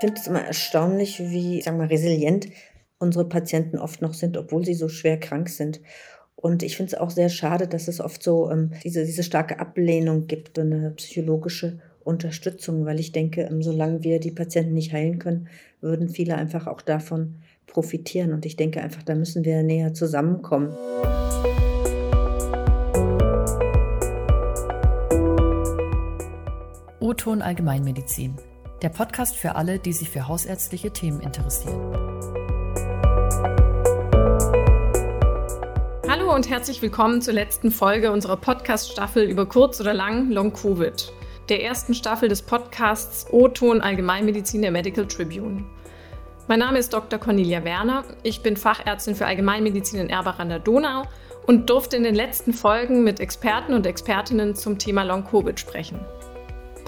Ich finde es immer erstaunlich, wie, sagen wir, resilient unsere Patienten oft noch sind, obwohl sie so schwer krank sind. Und ich finde es auch sehr schade, dass es oft so ähm, diese, diese starke Ablehnung gibt und eine psychologische Unterstützung, weil ich denke, ähm, solange wir die Patienten nicht heilen können, würden viele einfach auch davon profitieren. Und ich denke einfach, da müssen wir näher zusammenkommen. O-Ton Allgemeinmedizin. Der Podcast für alle, die sich für hausärztliche Themen interessieren. Hallo und herzlich willkommen zur letzten Folge unserer Podcast-Staffel über kurz oder lang Long Covid, der ersten Staffel des Podcasts O-Ton Allgemeinmedizin der Medical Tribune. Mein Name ist Dr. Cornelia Werner. Ich bin Fachärztin für Allgemeinmedizin in Erbach an der Donau und durfte in den letzten Folgen mit Experten und Expertinnen zum Thema Long Covid sprechen.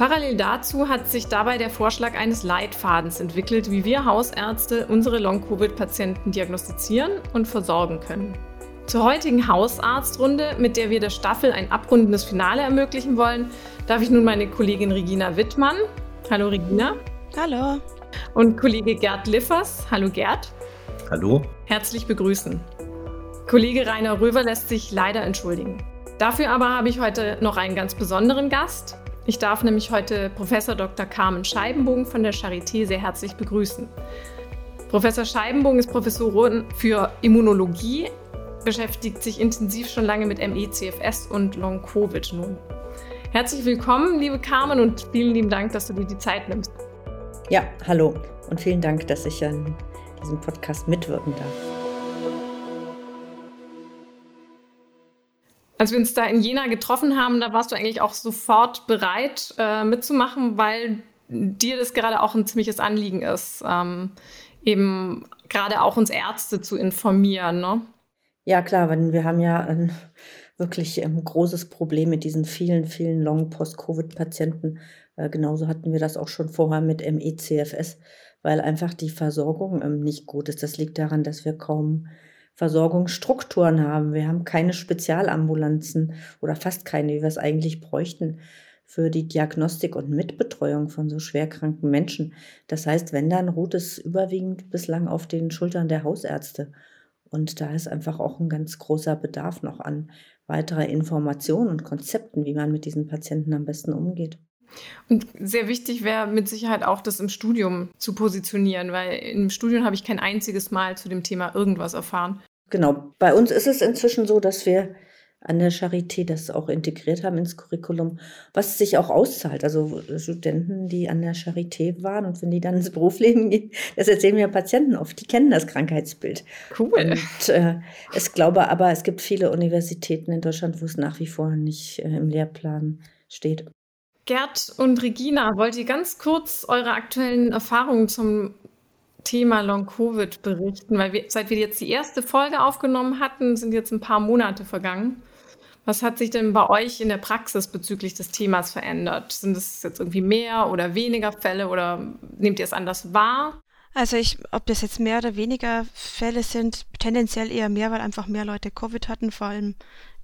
Parallel dazu hat sich dabei der Vorschlag eines Leitfadens entwickelt, wie wir Hausärzte unsere Long-Covid-Patienten diagnostizieren und versorgen können. Zur heutigen Hausarztrunde, mit der wir der Staffel ein abrundendes Finale ermöglichen wollen, darf ich nun meine Kollegin Regina Wittmann, hallo Regina. Hallo. Und Kollege Gerd Liffers, hallo Gerd. Hallo. Herzlich begrüßen. Kollege Rainer Röver lässt sich leider entschuldigen. Dafür aber habe ich heute noch einen ganz besonderen Gast. Ich darf nämlich heute Professor Dr. Carmen Scheibenbogen von der Charité sehr herzlich begrüßen. Professor Scheibenbogen ist Professorin für Immunologie beschäftigt sich intensiv schon lange mit ME-CFS und Long-Covid nun. Herzlich willkommen, liebe Carmen, und vielen lieben Dank, dass du dir die Zeit nimmst. Ja, hallo und vielen Dank, dass ich an diesem Podcast mitwirken darf. Als wir uns da in Jena getroffen haben, da warst du eigentlich auch sofort bereit äh, mitzumachen, weil dir das gerade auch ein ziemliches Anliegen ist, ähm, eben gerade auch uns Ärzte zu informieren. Ne? Ja, klar, weil wir haben ja ein wirklich ähm, großes Problem mit diesen vielen, vielen Long-Post-Covid-Patienten. Äh, genauso hatten wir das auch schon vorher mit MECFS, weil einfach die Versorgung ähm, nicht gut ist. Das liegt daran, dass wir kaum Versorgungsstrukturen haben. Wir haben keine Spezialambulanzen oder fast keine, wie wir es eigentlich bräuchten für die Diagnostik und Mitbetreuung von so schwerkranken Menschen. Das heißt, wenn dann ruht es überwiegend bislang auf den Schultern der Hausärzte. Und da ist einfach auch ein ganz großer Bedarf noch an weiterer Informationen und Konzepten, wie man mit diesen Patienten am besten umgeht. Und sehr wichtig wäre mit Sicherheit auch, das im Studium zu positionieren, weil im Studium habe ich kein einziges Mal zu dem Thema irgendwas erfahren. Genau, bei uns ist es inzwischen so, dass wir an der Charité das auch integriert haben ins Curriculum, was sich auch auszahlt. Also Studenten, die an der Charité waren und wenn die dann ins Berufsleben gehen, das erzählen mir Patienten oft, die kennen das Krankheitsbild. Cool. Und äh, ich glaube aber, es gibt viele Universitäten in Deutschland, wo es nach wie vor nicht äh, im Lehrplan steht. Gerd und Regina, wollt ihr ganz kurz eure aktuellen Erfahrungen zum Thema Long Covid berichten? Weil wir, seit wir jetzt die erste Folge aufgenommen hatten, sind jetzt ein paar Monate vergangen. Was hat sich denn bei euch in der Praxis bezüglich des Themas verändert? Sind es jetzt irgendwie mehr oder weniger Fälle oder nehmt ihr es anders wahr? Also ich, ob das jetzt mehr oder weniger Fälle sind, tendenziell eher mehr, weil einfach mehr Leute Covid hatten. Vor allem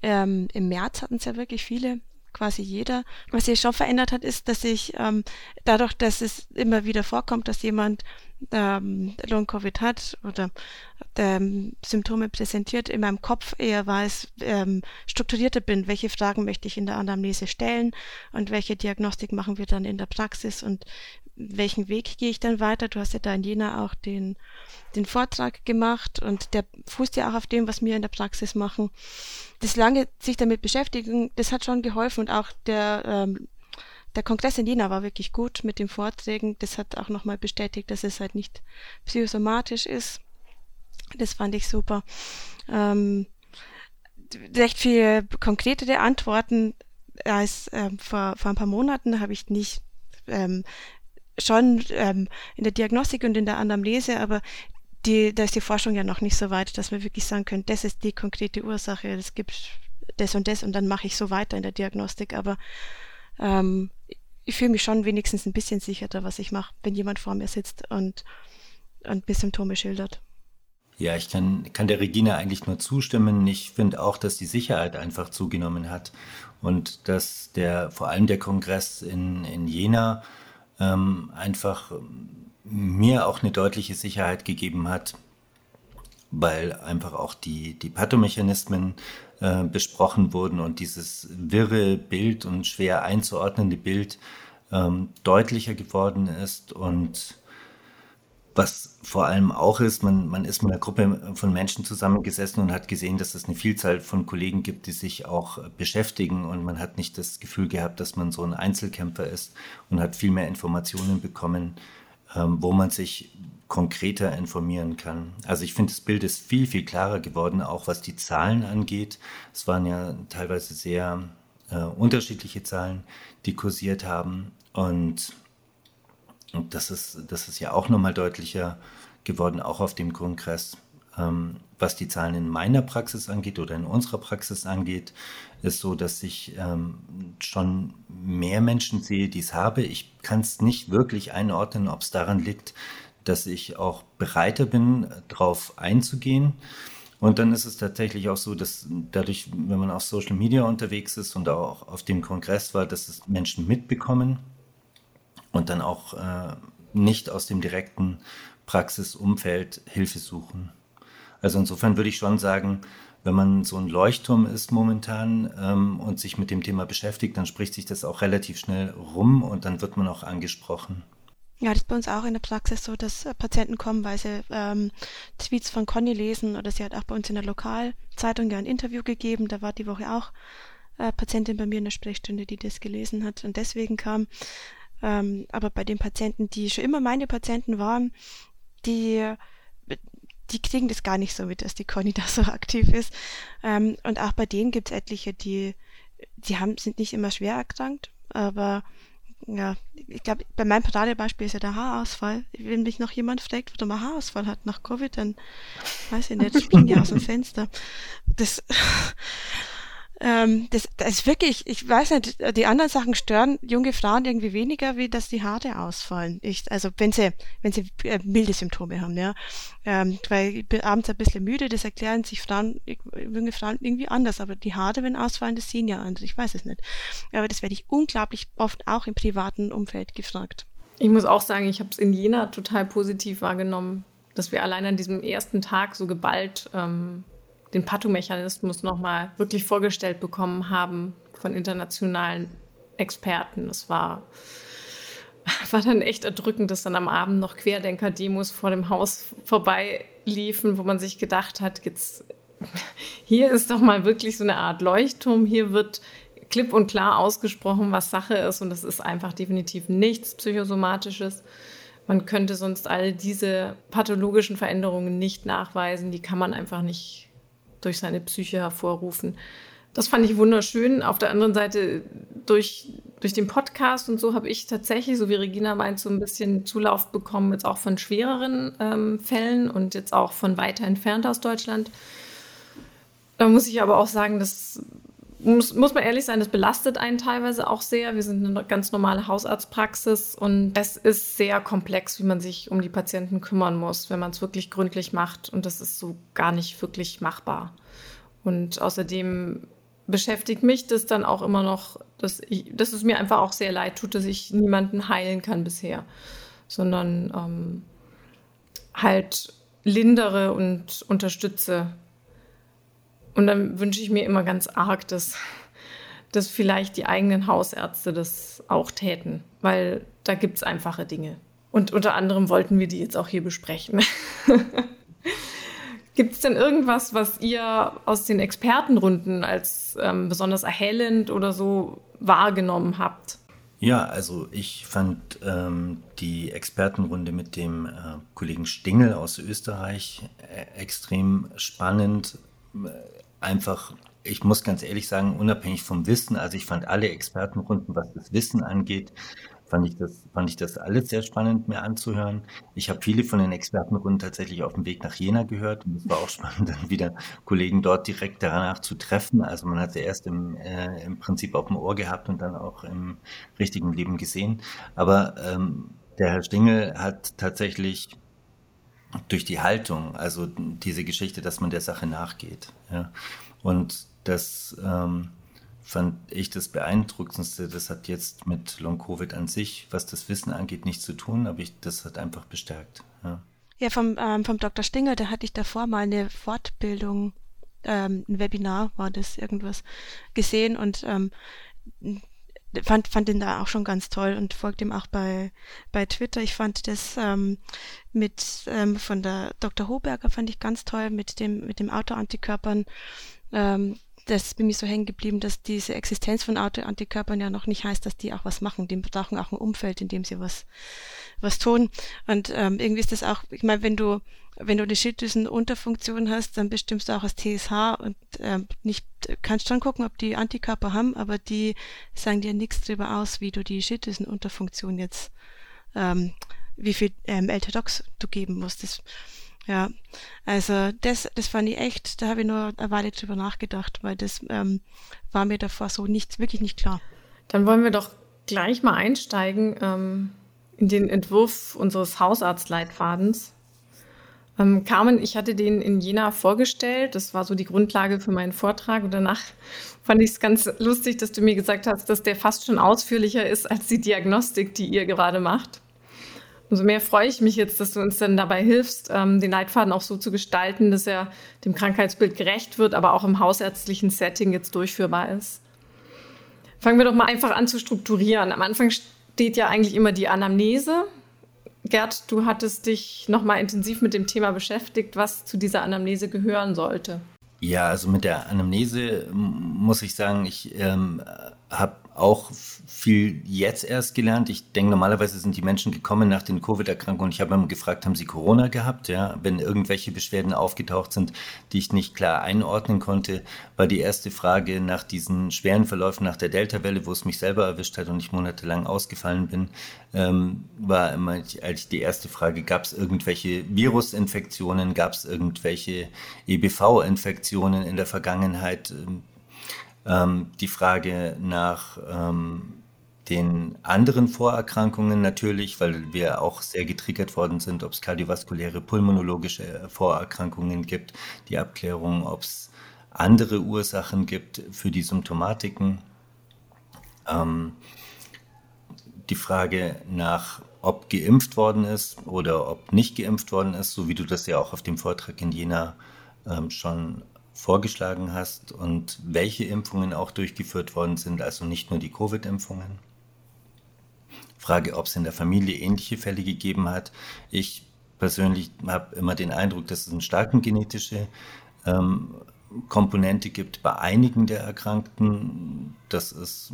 ähm, im März hatten es ja wirklich viele, quasi jeder. Was sich schon verändert hat, ist, dass ich ähm, dadurch, dass es immer wieder vorkommt, dass jemand ähm, Long-Covid hat oder ähm, Symptome präsentiert, in meinem Kopf eher weiß, ähm, strukturierter bin, welche Fragen möchte ich in der Anamnese stellen und welche Diagnostik machen wir dann in der Praxis und welchen Weg gehe ich dann weiter. Du hast ja da in Jena auch den, den Vortrag gemacht und der fußt ja auch auf dem, was wir in der Praxis machen. Das lange sich damit beschäftigen, das hat schon geholfen und auch der ähm, der Kongress in Jena war wirklich gut mit den Vorträgen. Das hat auch nochmal bestätigt, dass es halt nicht psychosomatisch ist. Das fand ich super. Ähm, recht viele konkretere Antworten als ähm, vor, vor ein paar Monaten habe ich nicht ähm, schon ähm, in der Diagnostik und in der Anamnese, aber die, da ist die Forschung ja noch nicht so weit, dass wir wirklich sagen können, das ist die konkrete Ursache, es gibt das und das und dann mache ich so weiter in der Diagnostik. Aber ähm, ich fühle mich schon wenigstens ein bisschen sicherer, was ich mache, wenn jemand vor mir sitzt und, und mir Symptome schildert. Ja, ich kann, kann der Regina eigentlich nur zustimmen. Ich finde auch, dass die Sicherheit einfach zugenommen hat und dass der, vor allem der Kongress in, in Jena ähm, einfach mir auch eine deutliche Sicherheit gegeben hat, weil einfach auch die, die Pathomechanismen äh, besprochen wurden und dieses wirre Bild und schwer einzuordnende Bild ähm, deutlicher geworden ist und was vor allem auch ist, man, man ist mit einer Gruppe von Menschen zusammengesessen und hat gesehen, dass es eine Vielzahl von Kollegen gibt, die sich auch beschäftigen und man hat nicht das Gefühl gehabt, dass man so ein Einzelkämpfer ist und hat viel mehr Informationen bekommen, ähm, wo man sich konkreter informieren kann. Also ich finde, das Bild ist viel, viel klarer geworden, auch was die Zahlen angeht. Es waren ja teilweise sehr äh, unterschiedliche Zahlen, die kursiert haben. Und, und das, ist, das ist ja auch nochmal deutlicher geworden, auch auf dem Kongress. Ähm, was die Zahlen in meiner Praxis angeht oder in unserer Praxis angeht, ist so, dass ich ähm, schon mehr Menschen sehe, die es habe. Ich kann es nicht wirklich einordnen, ob es daran liegt, dass ich auch bereiter bin, darauf einzugehen. Und dann ist es tatsächlich auch so, dass dadurch, wenn man auf Social Media unterwegs ist und auch auf dem Kongress war, dass es Menschen mitbekommen und dann auch äh, nicht aus dem direkten Praxisumfeld Hilfe suchen. Also insofern würde ich schon sagen, wenn man so ein Leuchtturm ist momentan ähm, und sich mit dem Thema beschäftigt, dann spricht sich das auch relativ schnell rum und dann wird man auch angesprochen. Ja, das ist bei uns auch in der Praxis so, dass äh, Patienten kommen, weil sie ähm, Tweets von Conny lesen oder sie hat auch bei uns in der Lokalzeitung ja ein Interview gegeben. Da war die Woche auch äh, Patientin bei mir in der Sprechstunde, die das gelesen hat und deswegen kam. Ähm, aber bei den Patienten, die schon immer meine Patienten waren, die die kriegen das gar nicht so mit, dass die Conny da so aktiv ist. Ähm, und auch bei denen gibt es etliche, die, die haben, sind nicht immer schwer erkrankt, aber ja, ich glaube, bei meinem Paradebeispiel ist ja der Haarausfall. Wenn mich noch jemand fragt, warum er Haarausfall hat nach Covid, dann weiß ich nicht, springe ich aus dem Fenster. Das, ähm, das, das ist wirklich, ich weiß nicht, die anderen Sachen stören junge Frauen irgendwie weniger, wie dass die Haare ausfallen. Ich, also wenn sie, wenn sie äh, milde Symptome haben, ja. Ähm, weil ich bin abends ein bisschen müde, das erklären sich Frauen, junge Frauen irgendwie anders, aber die Haare, wenn ausfallen, das sehen ja andere. Ich weiß es nicht. Aber das werde ich unglaublich oft auch im privaten Umfeld gefragt. Ich muss auch sagen, ich habe es in Jena total positiv wahrgenommen, dass wir allein an diesem ersten Tag so geballt ähm, den Pathomechanismus nochmal wirklich vorgestellt bekommen haben von internationalen Experten. Das war, war dann echt erdrückend, dass dann am Abend noch Querdenker-Demos vor dem Haus vorbeiliefen, wo man sich gedacht hat, jetzt, hier ist doch mal wirklich so eine Art Leuchtturm, hier wird klipp und klar ausgesprochen, was Sache ist und das ist einfach definitiv nichts Psychosomatisches. Man könnte sonst all diese pathologischen Veränderungen nicht nachweisen, die kann man einfach nicht durch seine Psyche hervorrufen. Das fand ich wunderschön. Auf der anderen Seite, durch, durch den Podcast und so habe ich tatsächlich, so wie Regina meint, so ein bisschen Zulauf bekommen, jetzt auch von schwereren ähm, Fällen und jetzt auch von weiter entfernt aus Deutschland. Da muss ich aber auch sagen, das muss, muss man ehrlich sein, das belastet einen teilweise auch sehr. Wir sind eine ganz normale Hausarztpraxis und es ist sehr komplex, wie man sich um die Patienten kümmern muss, wenn man es wirklich gründlich macht. Und das ist so gar nicht wirklich machbar. Und außerdem beschäftigt mich das dann auch immer noch, dass, ich, dass es mir einfach auch sehr leid tut, dass ich niemanden heilen kann bisher, sondern ähm, halt lindere und unterstütze und dann wünsche ich mir immer ganz arg, dass, dass vielleicht die eigenen Hausärzte das auch täten, weil da gibt es einfache Dinge. Und unter anderem wollten wir die jetzt auch hier besprechen. Gibt es denn irgendwas, was ihr aus den Expertenrunden als ähm, besonders erhellend oder so wahrgenommen habt? Ja, also ich fand ähm, die Expertenrunde mit dem äh, Kollegen Stingel aus Österreich äh, extrem spannend einfach, ich muss ganz ehrlich sagen, unabhängig vom Wissen, also ich fand alle Expertenrunden, was das Wissen angeht, fand ich das, fand ich das alles sehr spannend, mir anzuhören. Ich habe viele von den Expertenrunden tatsächlich auf dem Weg nach Jena gehört und es war auch spannend, dann wieder Kollegen dort direkt danach zu treffen. Also man hat sie erst im, äh, im Prinzip auf dem Ohr gehabt und dann auch im richtigen Leben gesehen. Aber ähm, der Herr Stingel hat tatsächlich durch die Haltung, also diese Geschichte, dass man der Sache nachgeht. Ja. Und das ähm, fand ich das Beeindruckendste. Das hat jetzt mit Long-Covid an sich, was das Wissen angeht, nichts zu tun, aber ich, das hat einfach bestärkt. Ja, ja vom, ähm, vom Dr. Stinger, da hatte ich davor mal eine Fortbildung, ähm, ein Webinar war das, irgendwas gesehen und ähm, fand, fand ihn da auch schon ganz toll und folgt ihm auch bei, bei Twitter. Ich fand das ähm, mit ähm, von der Dr. Hoberger fand ich ganz toll mit dem, mit dem Autoantikörpern. Ähm, das ist bei mir so hängen geblieben, dass diese Existenz von Autoantikörpern ja noch nicht heißt, dass die auch was machen. Die brauchen auch ein Umfeld, in dem sie was, was tun. Und ähm, irgendwie ist das auch, ich meine, wenn du, wenn du eine Schilddrüsenunterfunktion hast, dann bestimmst du auch als TSH und ähm, nicht, kannst schon gucken, ob die Antikörper haben, aber die sagen dir nichts darüber aus, wie du die Schilddrüsenunterfunktion jetzt, ähm, wie viel ähm, L-Todox du geben musst. Das, ja, also das, das fand ich echt, da habe ich nur eine Weile drüber nachgedacht, weil das ähm, war mir davor so nicht, wirklich nicht klar. Dann wollen wir doch gleich mal einsteigen ähm, in den Entwurf unseres Hausarztleitfadens. Ähm, Carmen, ich hatte den in Jena vorgestellt. Das war so die Grundlage für meinen Vortrag. Und danach fand ich es ganz lustig, dass du mir gesagt hast, dass der fast schon ausführlicher ist als die Diagnostik, die ihr gerade macht. Umso mehr freue ich mich jetzt, dass du uns dann dabei hilfst, ähm, den Leitfaden auch so zu gestalten, dass er dem Krankheitsbild gerecht wird, aber auch im hausärztlichen Setting jetzt durchführbar ist. Fangen wir doch mal einfach an zu strukturieren. Am Anfang steht ja eigentlich immer die Anamnese. Gerd, du hattest dich noch mal intensiv mit dem Thema beschäftigt, was zu dieser Anamnese gehören sollte. Ja, also mit der Anamnese muss ich sagen, ich ähm, habe auch viel jetzt erst gelernt. Ich denke, normalerweise sind die Menschen gekommen nach den Covid-Erkrankungen. Ich habe immer gefragt, haben sie Corona gehabt? Ja, wenn irgendwelche Beschwerden aufgetaucht sind, die ich nicht klar einordnen konnte, war die erste Frage nach diesen schweren Verläufen nach der Delta-Welle, wo es mich selber erwischt hat und ich monatelang ausgefallen bin, ähm, war immer eigentlich die erste Frage, gab es irgendwelche Virusinfektionen, gab es irgendwelche EBV-Infektionen in der Vergangenheit? Ähm, die Frage nach ähm, den anderen Vorerkrankungen natürlich, weil wir auch sehr getriggert worden sind, ob es kardiovaskuläre, pulmonologische Vorerkrankungen gibt, die Abklärung, ob es andere Ursachen gibt für die Symptomatiken. Ähm, die Frage nach, ob geimpft worden ist oder ob nicht geimpft worden ist, so wie du das ja auch auf dem Vortrag in Jena ähm, schon vorgeschlagen hast und welche Impfungen auch durchgeführt worden sind, also nicht nur die Covid-Impfungen. Frage, ob es in der Familie ähnliche Fälle gegeben hat. Ich persönlich habe immer den Eindruck, dass es eine starke genetische ähm, Komponente gibt bei einigen der Erkrankten. Das ist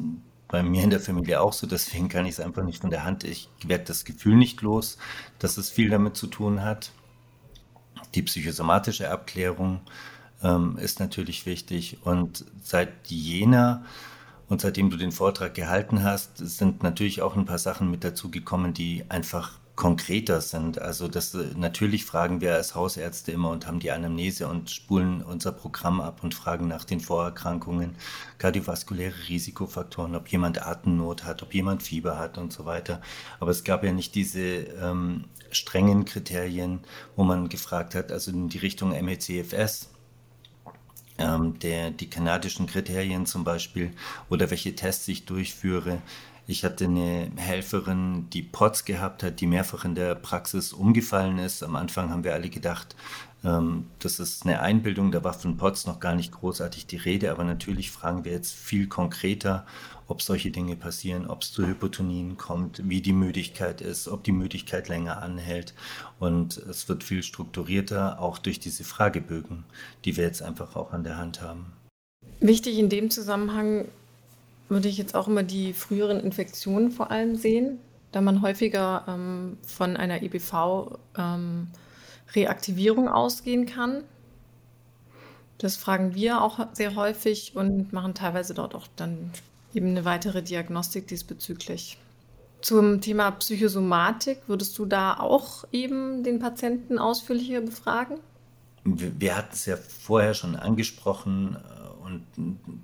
bei mir in der Familie auch so, deswegen kann ich es einfach nicht von der Hand. Ich werde das Gefühl nicht los, dass es viel damit zu tun hat. Die psychosomatische Abklärung ähm, ist natürlich wichtig. Und seit Jena und seitdem du den Vortrag gehalten hast, sind natürlich auch ein paar Sachen mit dazugekommen, die einfach konkreter sind. Also das natürlich fragen wir als Hausärzte immer und haben die Anamnese und spulen unser Programm ab und fragen nach den Vorerkrankungen, kardiovaskuläre Risikofaktoren, ob jemand Atemnot hat, ob jemand Fieber hat und so weiter. Aber es gab ja nicht diese ähm, strengen Kriterien, wo man gefragt hat, also in die Richtung MECFS ähm, der, die kanadischen Kriterien zum Beispiel oder welche Tests ich durchführe. Ich hatte eine Helferin, die POTS gehabt hat, die mehrfach in der Praxis umgefallen ist. Am Anfang haben wir alle gedacht, ähm, das ist eine Einbildung, da war von POTS noch gar nicht großartig die Rede, aber natürlich fragen wir jetzt viel konkreter, ob solche Dinge passieren, ob es zu Hypotonien kommt, wie die Müdigkeit ist, ob die Müdigkeit länger anhält. Und es wird viel strukturierter, auch durch diese Fragebögen, die wir jetzt einfach auch an der Hand haben. Wichtig in dem Zusammenhang würde ich jetzt auch immer die früheren Infektionen vor allem sehen, da man häufiger ähm, von einer EBV ähm, ausgehen kann. Das fragen wir auch sehr häufig und machen teilweise dort auch dann eben eine weitere Diagnostik diesbezüglich. Zum Thema Psychosomatik, würdest du da auch eben den Patienten ausführlicher befragen? Wir, wir hatten es ja vorher schon angesprochen, und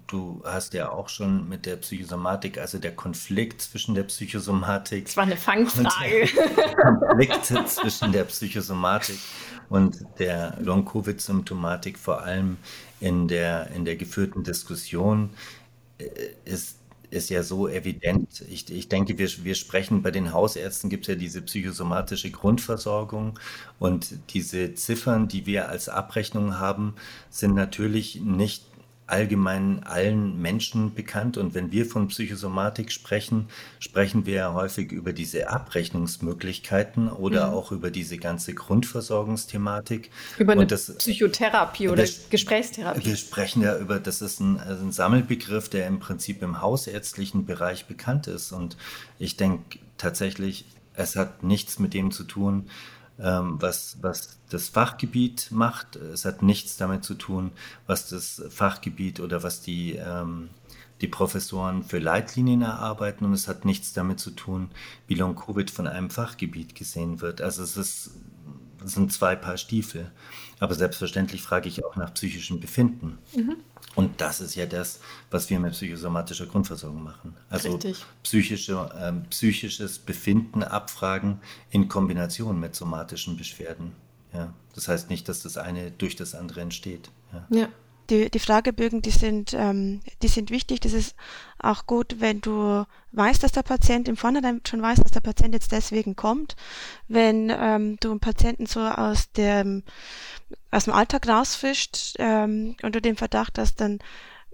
du hast ja auch schon mit der Psychosomatik, also der Konflikt zwischen der Psychosomatik. Das war eine Fangfrage. Konflikt zwischen der Psychosomatik und der Long-Covid-Symptomatik, vor allem in der, in der geführten Diskussion. äh, ist ist ja so evident. Ich, ich denke, wir, wir sprechen bei den Hausärzten, gibt es ja diese psychosomatische Grundversorgung und diese Ziffern, die wir als Abrechnung haben, sind natürlich nicht allgemein allen Menschen bekannt. Und wenn wir von Psychosomatik sprechen, sprechen wir ja häufig über diese Abrechnungsmöglichkeiten oder mhm. auch über diese ganze Grundversorgungsthematik. Über eine das, Psychotherapie oder das, Gesprächstherapie. Wir sprechen ja über, das ist ein, also ein Sammelbegriff, der im Prinzip im hausärztlichen Bereich bekannt ist. Und ich denke tatsächlich, es hat nichts mit dem zu tun, was, was das Fachgebiet macht. Es hat nichts damit zu tun, was das Fachgebiet oder was die, ähm, die Professoren für Leitlinien erarbeiten und es hat nichts damit zu tun, wie Long-Covid von einem Fachgebiet gesehen wird. Also es ist, sind zwei Paar Stiefel. Aber selbstverständlich frage ich auch nach psychischem Befinden. Mhm. Und das ist ja das, was wir mit psychosomatischer Grundversorgung machen. Also psychische, ähm, psychisches Befinden abfragen in Kombination mit somatischen Beschwerden. Ja, das heißt nicht, dass das eine durch das andere entsteht. Ja. ja. Die, die Fragebögen, die sind, ähm, die sind wichtig. Das ist auch gut, wenn du weißt, dass der Patient im Vornherein schon weiß, dass der Patient jetzt deswegen kommt. Wenn ähm, du einen Patienten so aus dem, aus dem Alltag rausfischst ähm, und du den Verdacht hast, dann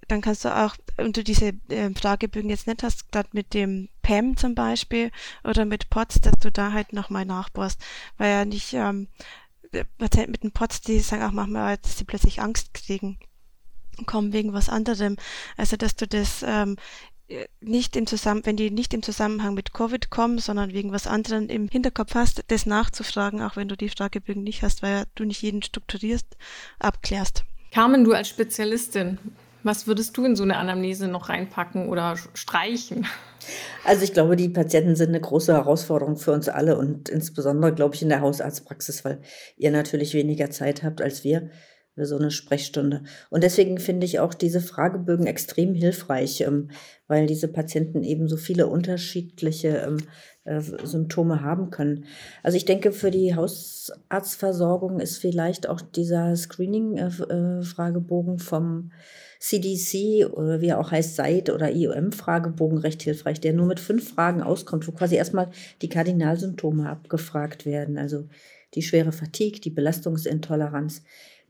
dann kannst du auch, und du diese äh, Fragebögen jetzt nicht hast, gerade mit dem PEM zum Beispiel oder mit POTS, dass du da halt nochmal nachbohrst, weil ja nicht ähm, Patienten mit den POTS, die sagen auch manchmal, dass sie plötzlich Angst kriegen, kommen wegen was anderem. Also, dass du das ähm, nicht im Zusammenhang, wenn die nicht im Zusammenhang mit Covid kommen, sondern wegen was anderem im Hinterkopf hast, das nachzufragen, auch wenn du die Fragebögen nicht hast, weil du nicht jeden strukturierst, abklärst. Carmen, du als Spezialistin, was würdest du in so eine Anamnese noch reinpacken oder streichen? Also ich glaube, die Patienten sind eine große Herausforderung für uns alle und insbesondere, glaube ich, in der Hausarztpraxis, weil ihr natürlich weniger Zeit habt als wir so eine Sprechstunde. Und deswegen finde ich auch diese Fragebögen extrem hilfreich, ähm, weil diese Patienten eben so viele unterschiedliche ähm, äh, Symptome haben können. Also ich denke, für die Hausarztversorgung ist vielleicht auch dieser Screening-Fragebogen äh, äh, vom CDC oder wie er auch heißt, SEID oder IOM-Fragebogen recht hilfreich, der nur mit fünf Fragen auskommt, wo quasi erstmal die Kardinalsymptome abgefragt werden. Also die schwere Fatigue, die Belastungsintoleranz,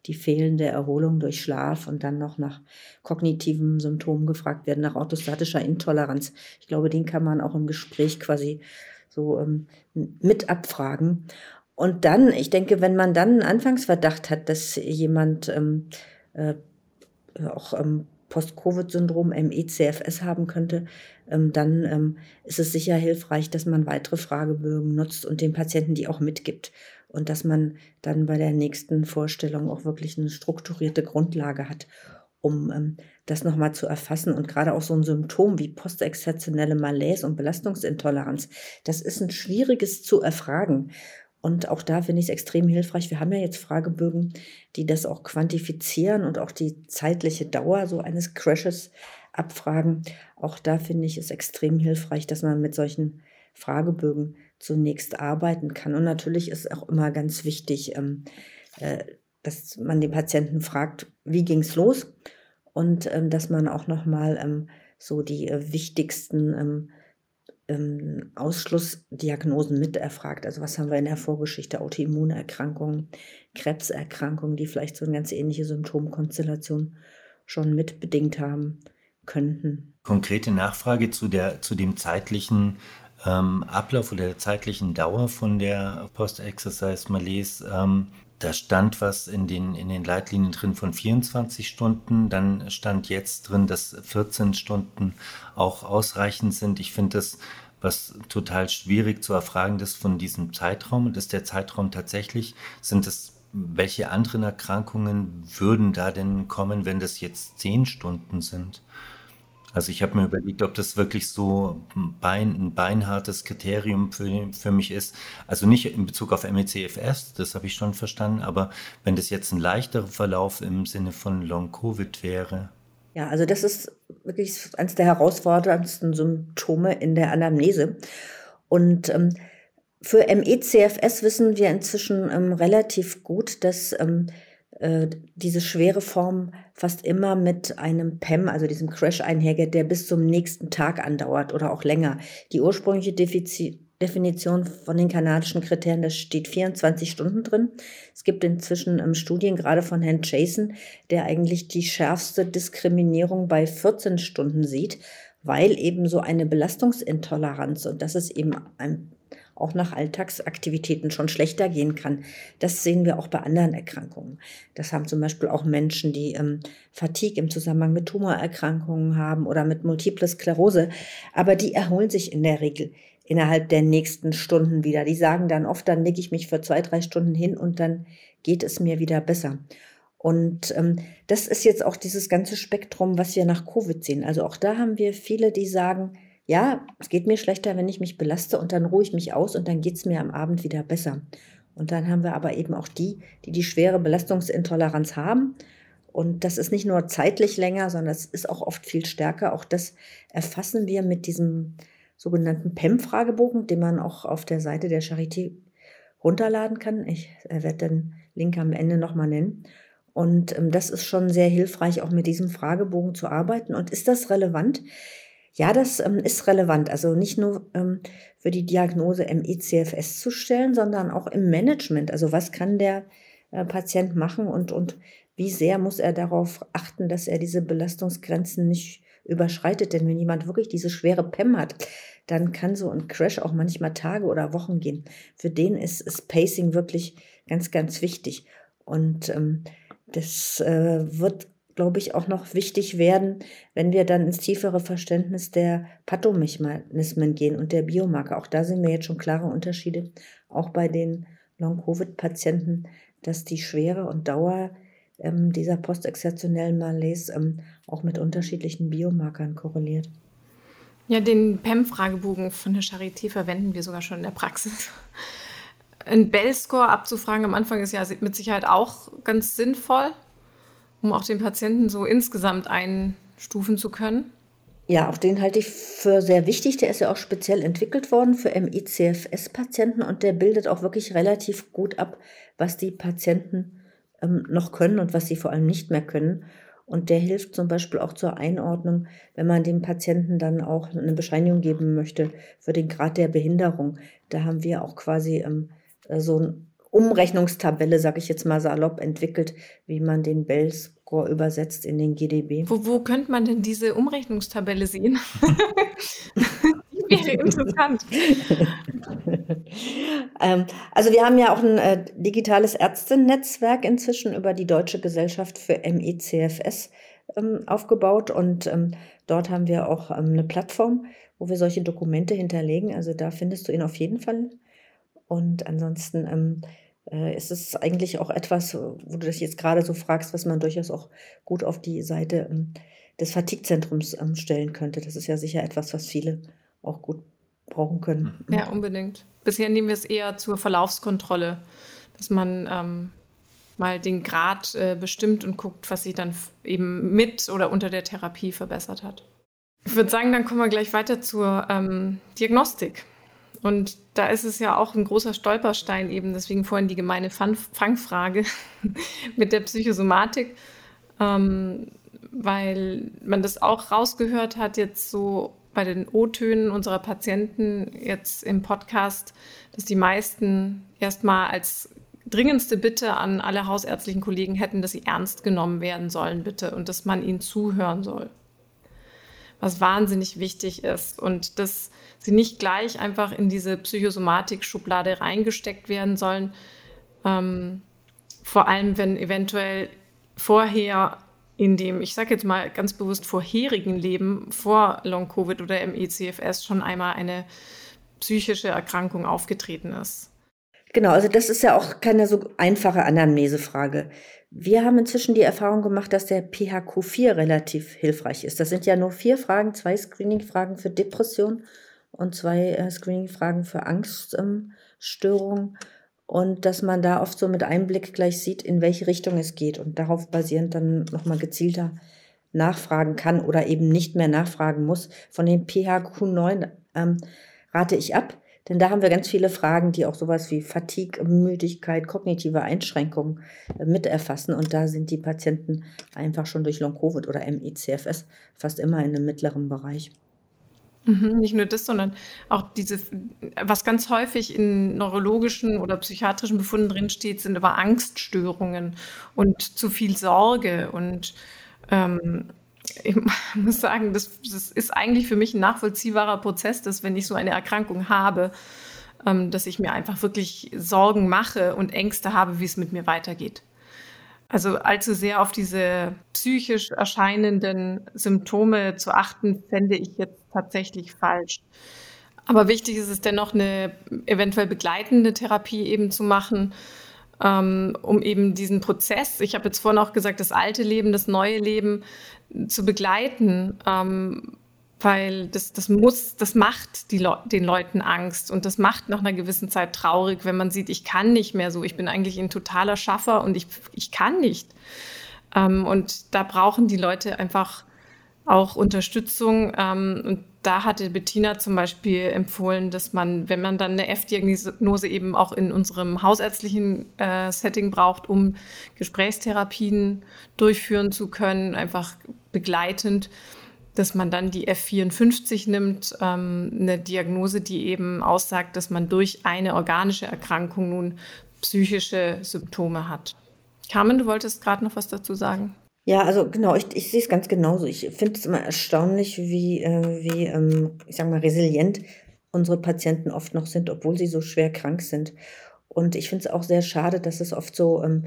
die fehlende Erholung durch Schlaf und dann noch nach kognitiven Symptomen gefragt werden, nach orthostatischer Intoleranz. Ich glaube, den kann man auch im Gespräch quasi so ähm, mit abfragen. Und dann, ich denke, wenn man dann einen Anfangsverdacht hat, dass jemand ähm, äh, auch ähm, Post-Covid-Syndrom, ME-CFS haben könnte, ähm, dann ähm, ist es sicher hilfreich, dass man weitere Fragebögen nutzt und den Patienten die auch mitgibt. Und dass man dann bei der nächsten Vorstellung auch wirklich eine strukturierte Grundlage hat, um ähm, das nochmal zu erfassen. Und gerade auch so ein Symptom wie postexzeptionelle Malaise und Belastungsintoleranz, das ist ein schwieriges zu erfragen. Und auch da finde ich es extrem hilfreich. Wir haben ja jetzt Fragebögen, die das auch quantifizieren und auch die zeitliche Dauer so eines Crashes abfragen. Auch da finde ich es extrem hilfreich, dass man mit solchen Fragebögen zunächst arbeiten kann. Und natürlich ist auch immer ganz wichtig, ähm, äh, dass man den Patienten fragt, wie ging es los? Und ähm, dass man auch nochmal ähm, so die äh, wichtigsten ähm, Ausschlussdiagnosen mit erfragt. Also was haben wir in der Vorgeschichte? Autoimmunerkrankungen, Krebserkrankungen, die vielleicht so eine ganz ähnliche Symptomkonstellation schon mitbedingt haben könnten. Konkrete Nachfrage zu, der, zu dem zeitlichen ähm, Ablauf oder der zeitlichen Dauer von der Post-Exercise Malaise. Ähm, da stand was in den, in den Leitlinien drin von 24 Stunden. Dann stand jetzt drin, dass 14 Stunden auch ausreichend sind. Ich finde das was total schwierig zu erfragen ist von diesem Zeitraum. Und ist der Zeitraum tatsächlich, sind es, welche anderen Erkrankungen würden da denn kommen, wenn das jetzt 10 Stunden sind? Also ich habe mir überlegt, ob das wirklich so ein, Bein, ein beinhartes Kriterium für, für mich ist. Also nicht in Bezug auf MECFS, das habe ich schon verstanden, aber wenn das jetzt ein leichterer Verlauf im Sinne von Long-Covid wäre. Ja, also das ist wirklich eines der herausforderndsten Symptome in der Anamnese. Und ähm, für MECFS wissen wir inzwischen ähm, relativ gut, dass ähm, äh, diese schwere Form fast immer mit einem PEM, also diesem Crash einhergeht, der bis zum nächsten Tag andauert oder auch länger. Die ursprüngliche Defizit Definition von den kanadischen Kriterien, da steht 24 Stunden drin. Es gibt inzwischen Studien, gerade von Herrn Jason, der eigentlich die schärfste Diskriminierung bei 14 Stunden sieht, weil eben so eine Belastungsintoleranz und das ist eben ein auch nach Alltagsaktivitäten schon schlechter gehen kann. Das sehen wir auch bei anderen Erkrankungen. Das haben zum Beispiel auch Menschen, die ähm, Fatigue im Zusammenhang mit Tumorerkrankungen haben oder mit Multiple Sklerose. Aber die erholen sich in der Regel innerhalb der nächsten Stunden wieder. Die sagen dann oft, dann lege ich mich für zwei, drei Stunden hin und dann geht es mir wieder besser. Und ähm, das ist jetzt auch dieses ganze Spektrum, was wir nach Covid sehen. Also auch da haben wir viele, die sagen, ja, es geht mir schlechter, wenn ich mich belaste und dann ruhe ich mich aus und dann geht es mir am Abend wieder besser. Und dann haben wir aber eben auch die, die die schwere Belastungsintoleranz haben. Und das ist nicht nur zeitlich länger, sondern es ist auch oft viel stärker. Auch das erfassen wir mit diesem sogenannten PEM-Fragebogen, den man auch auf der Seite der Charité runterladen kann. Ich werde den Link am Ende nochmal nennen. Und ähm, das ist schon sehr hilfreich, auch mit diesem Fragebogen zu arbeiten. Und ist das relevant? Ja, das ähm, ist relevant. Also nicht nur ähm, für die Diagnose ME-CFS zu stellen, sondern auch im Management. Also was kann der äh, Patient machen und, und wie sehr muss er darauf achten, dass er diese Belastungsgrenzen nicht überschreitet. Denn wenn jemand wirklich diese schwere PEM hat, dann kann so ein Crash auch manchmal Tage oder Wochen gehen. Für den ist, ist Pacing wirklich ganz, ganz wichtig. Und ähm, das äh, wird glaube ich, auch noch wichtig werden, wenn wir dann ins tiefere Verständnis der Pathomechanismen gehen und der Biomarker. Auch da sehen wir jetzt schon klare Unterschiede, auch bei den Long-Covid-Patienten, dass die Schwere und Dauer ähm, dieser postexzeptionellen Malaise ähm, auch mit unterschiedlichen Biomarkern korreliert. Ja, den PEM-Fragebogen von der Charité verwenden wir sogar schon in der Praxis. Ein Bell-Score abzufragen am Anfang ist ja mit Sicherheit auch ganz sinnvoll um auch den Patienten so insgesamt einstufen zu können? Ja, auch den halte ich für sehr wichtig. Der ist ja auch speziell entwickelt worden für MICFS-Patienten und der bildet auch wirklich relativ gut ab, was die Patienten ähm, noch können und was sie vor allem nicht mehr können. Und der hilft zum Beispiel auch zur Einordnung, wenn man dem Patienten dann auch eine Bescheinigung geben möchte für den Grad der Behinderung. Da haben wir auch quasi ähm, so ein Umrechnungstabelle, sage ich jetzt mal salopp, entwickelt, wie man den Bell-Score übersetzt in den GDB. Wo, wo könnte man denn diese Umrechnungstabelle sehen? wäre interessant. ähm, also wir haben ja auch ein äh, digitales Ärztenetzwerk inzwischen über die Deutsche Gesellschaft für MECFS ähm, aufgebaut und ähm, dort haben wir auch eine Plattform, wo wir solche Dokumente hinterlegen. Also da findest du ihn auf jeden Fall. Und ansonsten äh, ist es eigentlich auch etwas, wo du dich jetzt gerade so fragst, was man durchaus auch gut auf die Seite ähm, des Fatigzentrums ähm, stellen könnte. Das ist ja sicher etwas, was viele auch gut brauchen können. Mhm. Ja, unbedingt. Bisher nehmen wir es eher zur Verlaufskontrolle, dass man ähm, mal den Grad äh, bestimmt und guckt, was sich dann eben mit oder unter der Therapie verbessert hat. Ich würde sagen, dann kommen wir gleich weiter zur ähm, Diagnostik. Und da ist es ja auch ein großer Stolperstein eben, deswegen vorhin die gemeine Fangfrage mit der Psychosomatik, ähm, weil man das auch rausgehört hat jetzt so bei den O-Tönen unserer Patienten jetzt im Podcast, dass die meisten erstmal als dringendste Bitte an alle hausärztlichen Kollegen hätten, dass sie ernst genommen werden sollen, bitte, und dass man ihnen zuhören soll. Was wahnsinnig wichtig ist. Und das sie nicht gleich einfach in diese Psychosomatik-Schublade reingesteckt werden sollen. Ähm, vor allem, wenn eventuell vorher in dem, ich sage jetzt mal ganz bewusst vorherigen Leben vor Long-Covid oder MECFS schon einmal eine psychische Erkrankung aufgetreten ist. Genau, also das ist ja auch keine so einfache Anamnesefrage. Wir haben inzwischen die Erfahrung gemacht, dass der PHQ-4 relativ hilfreich ist. Das sind ja nur vier Fragen, zwei Screening-Fragen für Depression und zwei äh, Screening-Fragen für Angststörungen. Ähm, und dass man da oft so mit Einblick gleich sieht, in welche Richtung es geht und darauf basierend dann nochmal gezielter nachfragen kann oder eben nicht mehr nachfragen muss. Von dem PHQ9 ähm, rate ich ab. Denn da haben wir ganz viele Fragen, die auch sowas wie Fatigue, Müdigkeit, kognitive Einschränkungen äh, mit erfassen. Und da sind die Patienten einfach schon durch Long-Covid oder ME-CFS fast immer in einem mittleren Bereich. Mhm, nicht nur das, sondern auch diese, was ganz häufig in neurologischen oder psychiatrischen Befunden drinsteht, sind aber Angststörungen und zu viel Sorge. Und ähm, ich muss sagen, das, das, ist eigentlich für mich ein nachvollziehbarer Prozess, dass wenn ich so eine Erkrankung habe, ähm, dass ich mir einfach wirklich Sorgen mache und Ängste habe, wie es mit mir weitergeht. Also allzu sehr auf diese psychisch erscheinenden Symptome zu achten, fände ich jetzt tatsächlich falsch. Aber wichtig ist es dennoch, eine eventuell begleitende Therapie eben zu machen, ähm, um eben diesen Prozess, ich habe jetzt vorhin auch gesagt, das alte Leben, das neue Leben zu begleiten. Ähm, weil das, das muss, das macht Le den Leuten Angst und das macht nach einer gewissen Zeit traurig, wenn man sieht, ich kann nicht mehr so, ich bin eigentlich ein totaler Schaffer und ich, ich kann nicht. Ähm, und da brauchen die Leute einfach auch Unterstützung. Ähm, und da hatte Bettina zum Beispiel empfohlen, dass man, wenn man dann eine F-Diagnose eben auch in unserem hausärztlichen äh, Setting braucht, um Gesprächstherapien durchführen zu können, einfach begleitend, dass man dann die F54 nimmt, ähm, eine Diagnose, die eben aussagt, dass man durch eine organische Erkrankung nun psychische Symptome hat. Carmen, du wolltest gerade noch was dazu sagen? Ja, also genau, ich, ich sehe es ganz genauso. Ich finde es immer erstaunlich, wie, äh, wie ähm, ich sage mal, resilient unsere Patienten oft noch sind, obwohl sie so schwer krank sind. Und ich finde es auch sehr schade, dass es oft so ähm,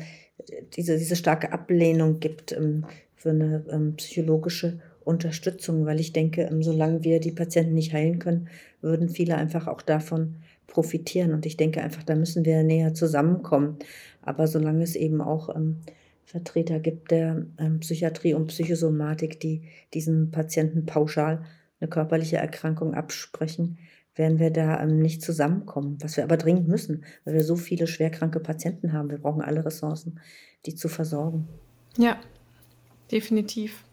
diese, diese starke Ablehnung gibt ähm, für eine ähm, psychologische Unterstützung, weil ich denke, ähm, solange wir die Patienten nicht heilen können, würden viele einfach auch davon profitieren. Und ich denke einfach, da müssen wir näher zusammenkommen. Aber solange es eben auch ähm, Vertreter gibt der ähm, Psychiatrie und Psychosomatik, die diesen Patienten pauschal eine körperliche Erkrankung absprechen, werden wir da ähm, nicht zusammenkommen. Was wir aber dringend müssen, weil wir so viele schwerkranke Patienten haben. Wir brauchen alle Ressourcen, die zu versorgen. Ja, definitiv.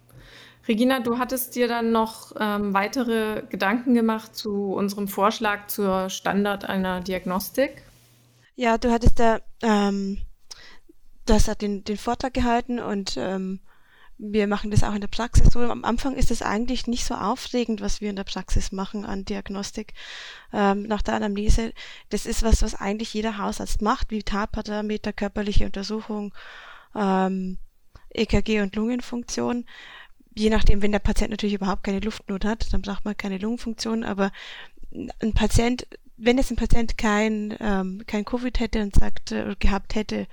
Regina, du hattest dir dann noch ähm, weitere Gedanken gemacht zu unserem Vorschlag zur Standard einer Diagnostik. Ja, du hattest da, ähm, du hast da den, den Vortrag gehalten und ähm, wir machen das auch in der Praxis so. Am Anfang ist es eigentlich nicht so aufregend, was wir in der Praxis machen an Diagnostik ähm, nach der Anamnese. Das ist was, was eigentlich jeder Hausarzt macht, wie Vitalparameter, körperliche Untersuchung, ähm, EKG und Lungenfunktion je nachdem, wenn der Patient natürlich überhaupt keine Luftnot hat, dann braucht man keine Lungenfunktion, aber ein Patient, wenn jetzt ein Patient kein, ähm, kein Covid hätte und sagt, äh, gehabt hätte,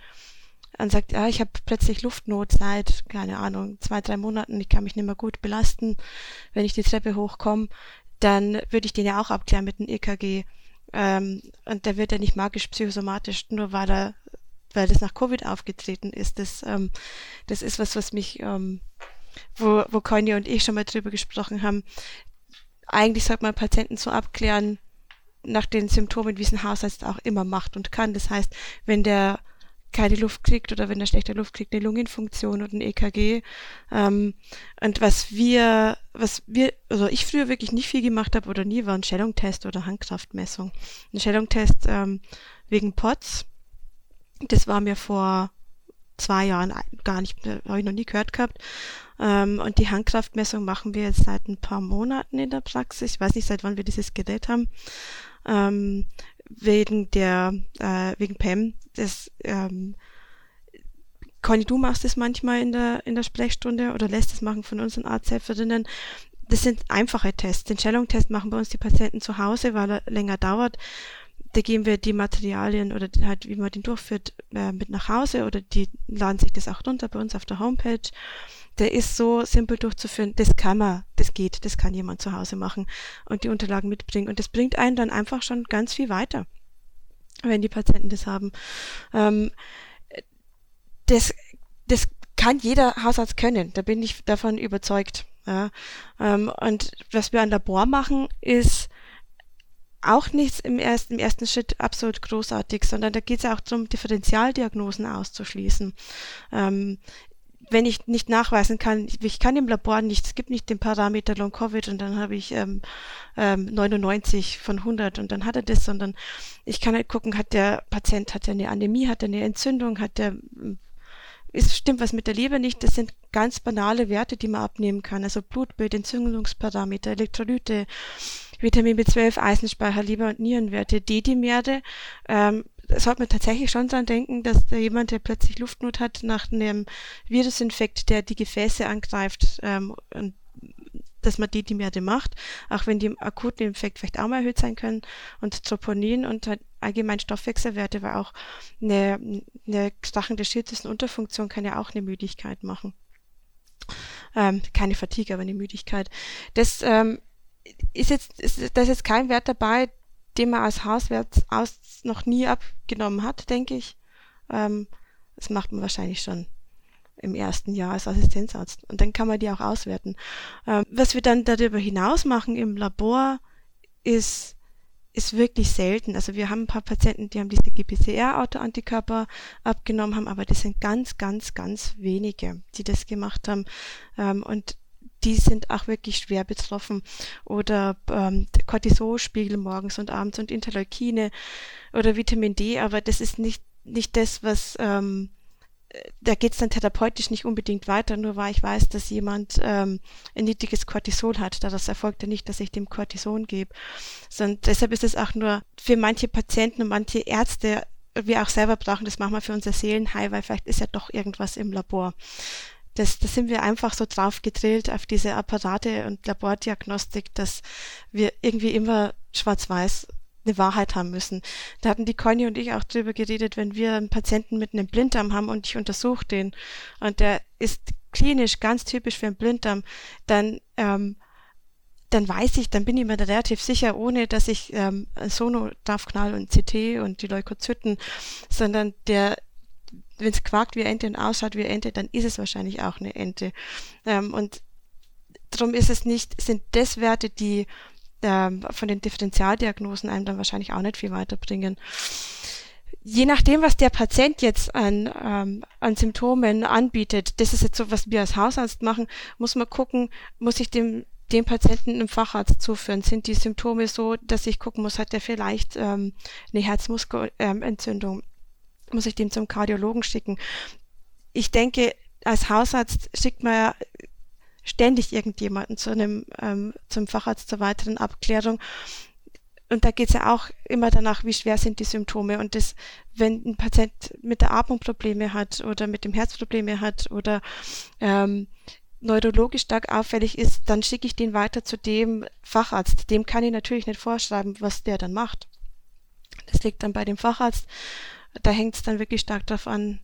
und sagt, ja, ich habe plötzlich Luftnot seit, keine Ahnung, zwei, drei Monaten, ich kann mich nicht mehr gut belasten, wenn ich die Treppe hochkomme, dann würde ich den ja auch abklären mit einem EKG. Ähm, und der wird ja nicht magisch psychosomatisch, nur weil er, weil das nach Covid aufgetreten ist. Das, ähm, das ist was, was mich ähm, wo, wo Conny und ich schon mal drüber gesprochen haben. Eigentlich sollte man Patienten so abklären, nach den Symptomen, wie es ein Hausarzt auch immer macht und kann. Das heißt, wenn der keine Luft kriegt oder wenn er schlechter Luft kriegt, eine Lungenfunktion oder ein EKG. Ähm, und was wir, was wir, also ich früher wirklich nicht viel gemacht habe oder nie, war ein Schellungtest oder Handkraftmessung. Ein Schellungtest ähm, wegen POTS. Das war mir vor zwei Jahren gar nicht, habe ich noch nie gehört gehabt. Ähm, und die Handkraftmessung machen wir jetzt seit ein paar Monaten in der Praxis. Ich weiß nicht, seit wann wir dieses Gerät haben. Ähm, wegen der, äh, wegen PEM, das, ähm, Conny, du machst es manchmal in der, in der Sprechstunde oder lässt es machen von unseren Arzthelferinnen. Das sind einfache Tests. Den Schellung-Test machen bei uns die Patienten zu Hause, weil er länger dauert da geben wir die Materialien oder halt, wie man den durchführt, äh, mit nach Hause oder die laden sich das auch runter bei uns auf der Homepage. Der ist so simpel durchzuführen, das kann man, das geht, das kann jemand zu Hause machen und die Unterlagen mitbringen. Und das bringt einen dann einfach schon ganz viel weiter, wenn die Patienten das haben. Ähm, das, das kann jeder Hausarzt können, da bin ich davon überzeugt. Ja. Ähm, und was wir an Labor machen, ist auch nichts im ersten, im ersten Schritt absolut großartig, sondern da geht es auch darum, Differentialdiagnosen auszuschließen. Ähm, wenn ich nicht nachweisen kann, ich kann im Labor nicht, es gibt nicht den Parameter Long Covid und dann habe ich ähm, ähm, 99 von 100 und dann hat er das, sondern ich kann halt gucken, hat der Patient, hat er eine Anämie, hat er eine Entzündung, hat er ist, stimmt was mit der Leber nicht. Das sind ganz banale Werte, die man abnehmen kann. Also Blutbild, Entzündungsparameter, Elektrolyte, Vitamin B12, Eisenspeicher, Leber- und Nierenwerte, D-Dimere. Ähm, sollte man tatsächlich schon dran denken, dass da jemand, der plötzlich Luftnot hat nach einem Virusinfekt, der die Gefäße angreift, ähm, und dass man die Dimere macht, auch wenn die im akuten Infekt vielleicht auch mal erhöht sein können. Und Troponin und halt allgemein Stoffwechselwerte, weil auch eine, eine Sachen der Schilddrüsenunterfunktion kann ja auch eine Müdigkeit machen. Ähm, keine Fatigue, aber eine Müdigkeit. Das ähm, ist jetzt, ist, da ist jetzt kein Wert dabei, den man als Hauswert aus noch nie abgenommen hat, denke ich. Ähm, das macht man wahrscheinlich schon im ersten Jahr als Assistenzarzt. Und dann kann man die auch auswerten. Ähm, was wir dann darüber hinaus machen im Labor, ist, ist wirklich selten. Also wir haben ein paar Patienten, die haben diese GPCR-Autoantikörper abgenommen haben, aber das sind ganz, ganz, ganz wenige, die das gemacht haben. Ähm, und die sind auch wirklich schwer betroffen. Oder ähm, Cortisolspiegel morgens und abends und Interleukine oder Vitamin D, aber das ist nicht, nicht das, was ähm, da geht es dann therapeutisch nicht unbedingt weiter, nur weil ich weiß, dass jemand ähm, ein niedriges Cortisol hat. Da das erfolgt ja nicht, dass ich dem Cortison gebe. Sondern deshalb ist es auch nur für manche Patienten und manche Ärzte, wir auch selber brauchen das manchmal für unser Seelenheil, weil vielleicht ist ja doch irgendwas im Labor das, das sind wir einfach so drauf gedrillt auf diese Apparate und Labordiagnostik, dass wir irgendwie immer schwarz-weiß eine Wahrheit haben müssen. Da hatten die Conny und ich auch drüber geredet, wenn wir einen Patienten mit einem Blinddarm haben und ich untersuche den und der ist klinisch ganz typisch für einen Blinddarm, dann ähm, dann weiß ich, dann bin ich mir da relativ sicher, ohne dass ich ähm, Sono draufknall und CT und die Leukozyten, sondern der wenn es quakt wie Ente und ausschaut wie Ente, dann ist es wahrscheinlich auch eine Ente. Ähm, und darum ist es nicht, sind das Werte, die ähm, von den Differentialdiagnosen einem dann wahrscheinlich auch nicht viel weiterbringen. Je nachdem, was der Patient jetzt an, ähm, an Symptomen anbietet, das ist jetzt so, was wir als Hausarzt machen, muss man gucken, muss ich dem dem Patienten einem Facharzt zuführen? Sind die Symptome so, dass ich gucken muss, hat er vielleicht ähm, eine Herzmuskelentzündung? Muss ich den zum Kardiologen schicken. Ich denke, als Hausarzt schickt man ja ständig irgendjemanden zu einem, ähm, zum Facharzt zur weiteren Abklärung. Und da geht es ja auch immer danach, wie schwer sind die Symptome. Und das, wenn ein Patient mit der Atmung Probleme hat oder mit dem Herz Probleme hat oder ähm, neurologisch stark auffällig ist, dann schicke ich den weiter zu dem Facharzt. Dem kann ich natürlich nicht vorschreiben, was der dann macht. Das liegt dann bei dem Facharzt da hängt es dann wirklich stark darauf an,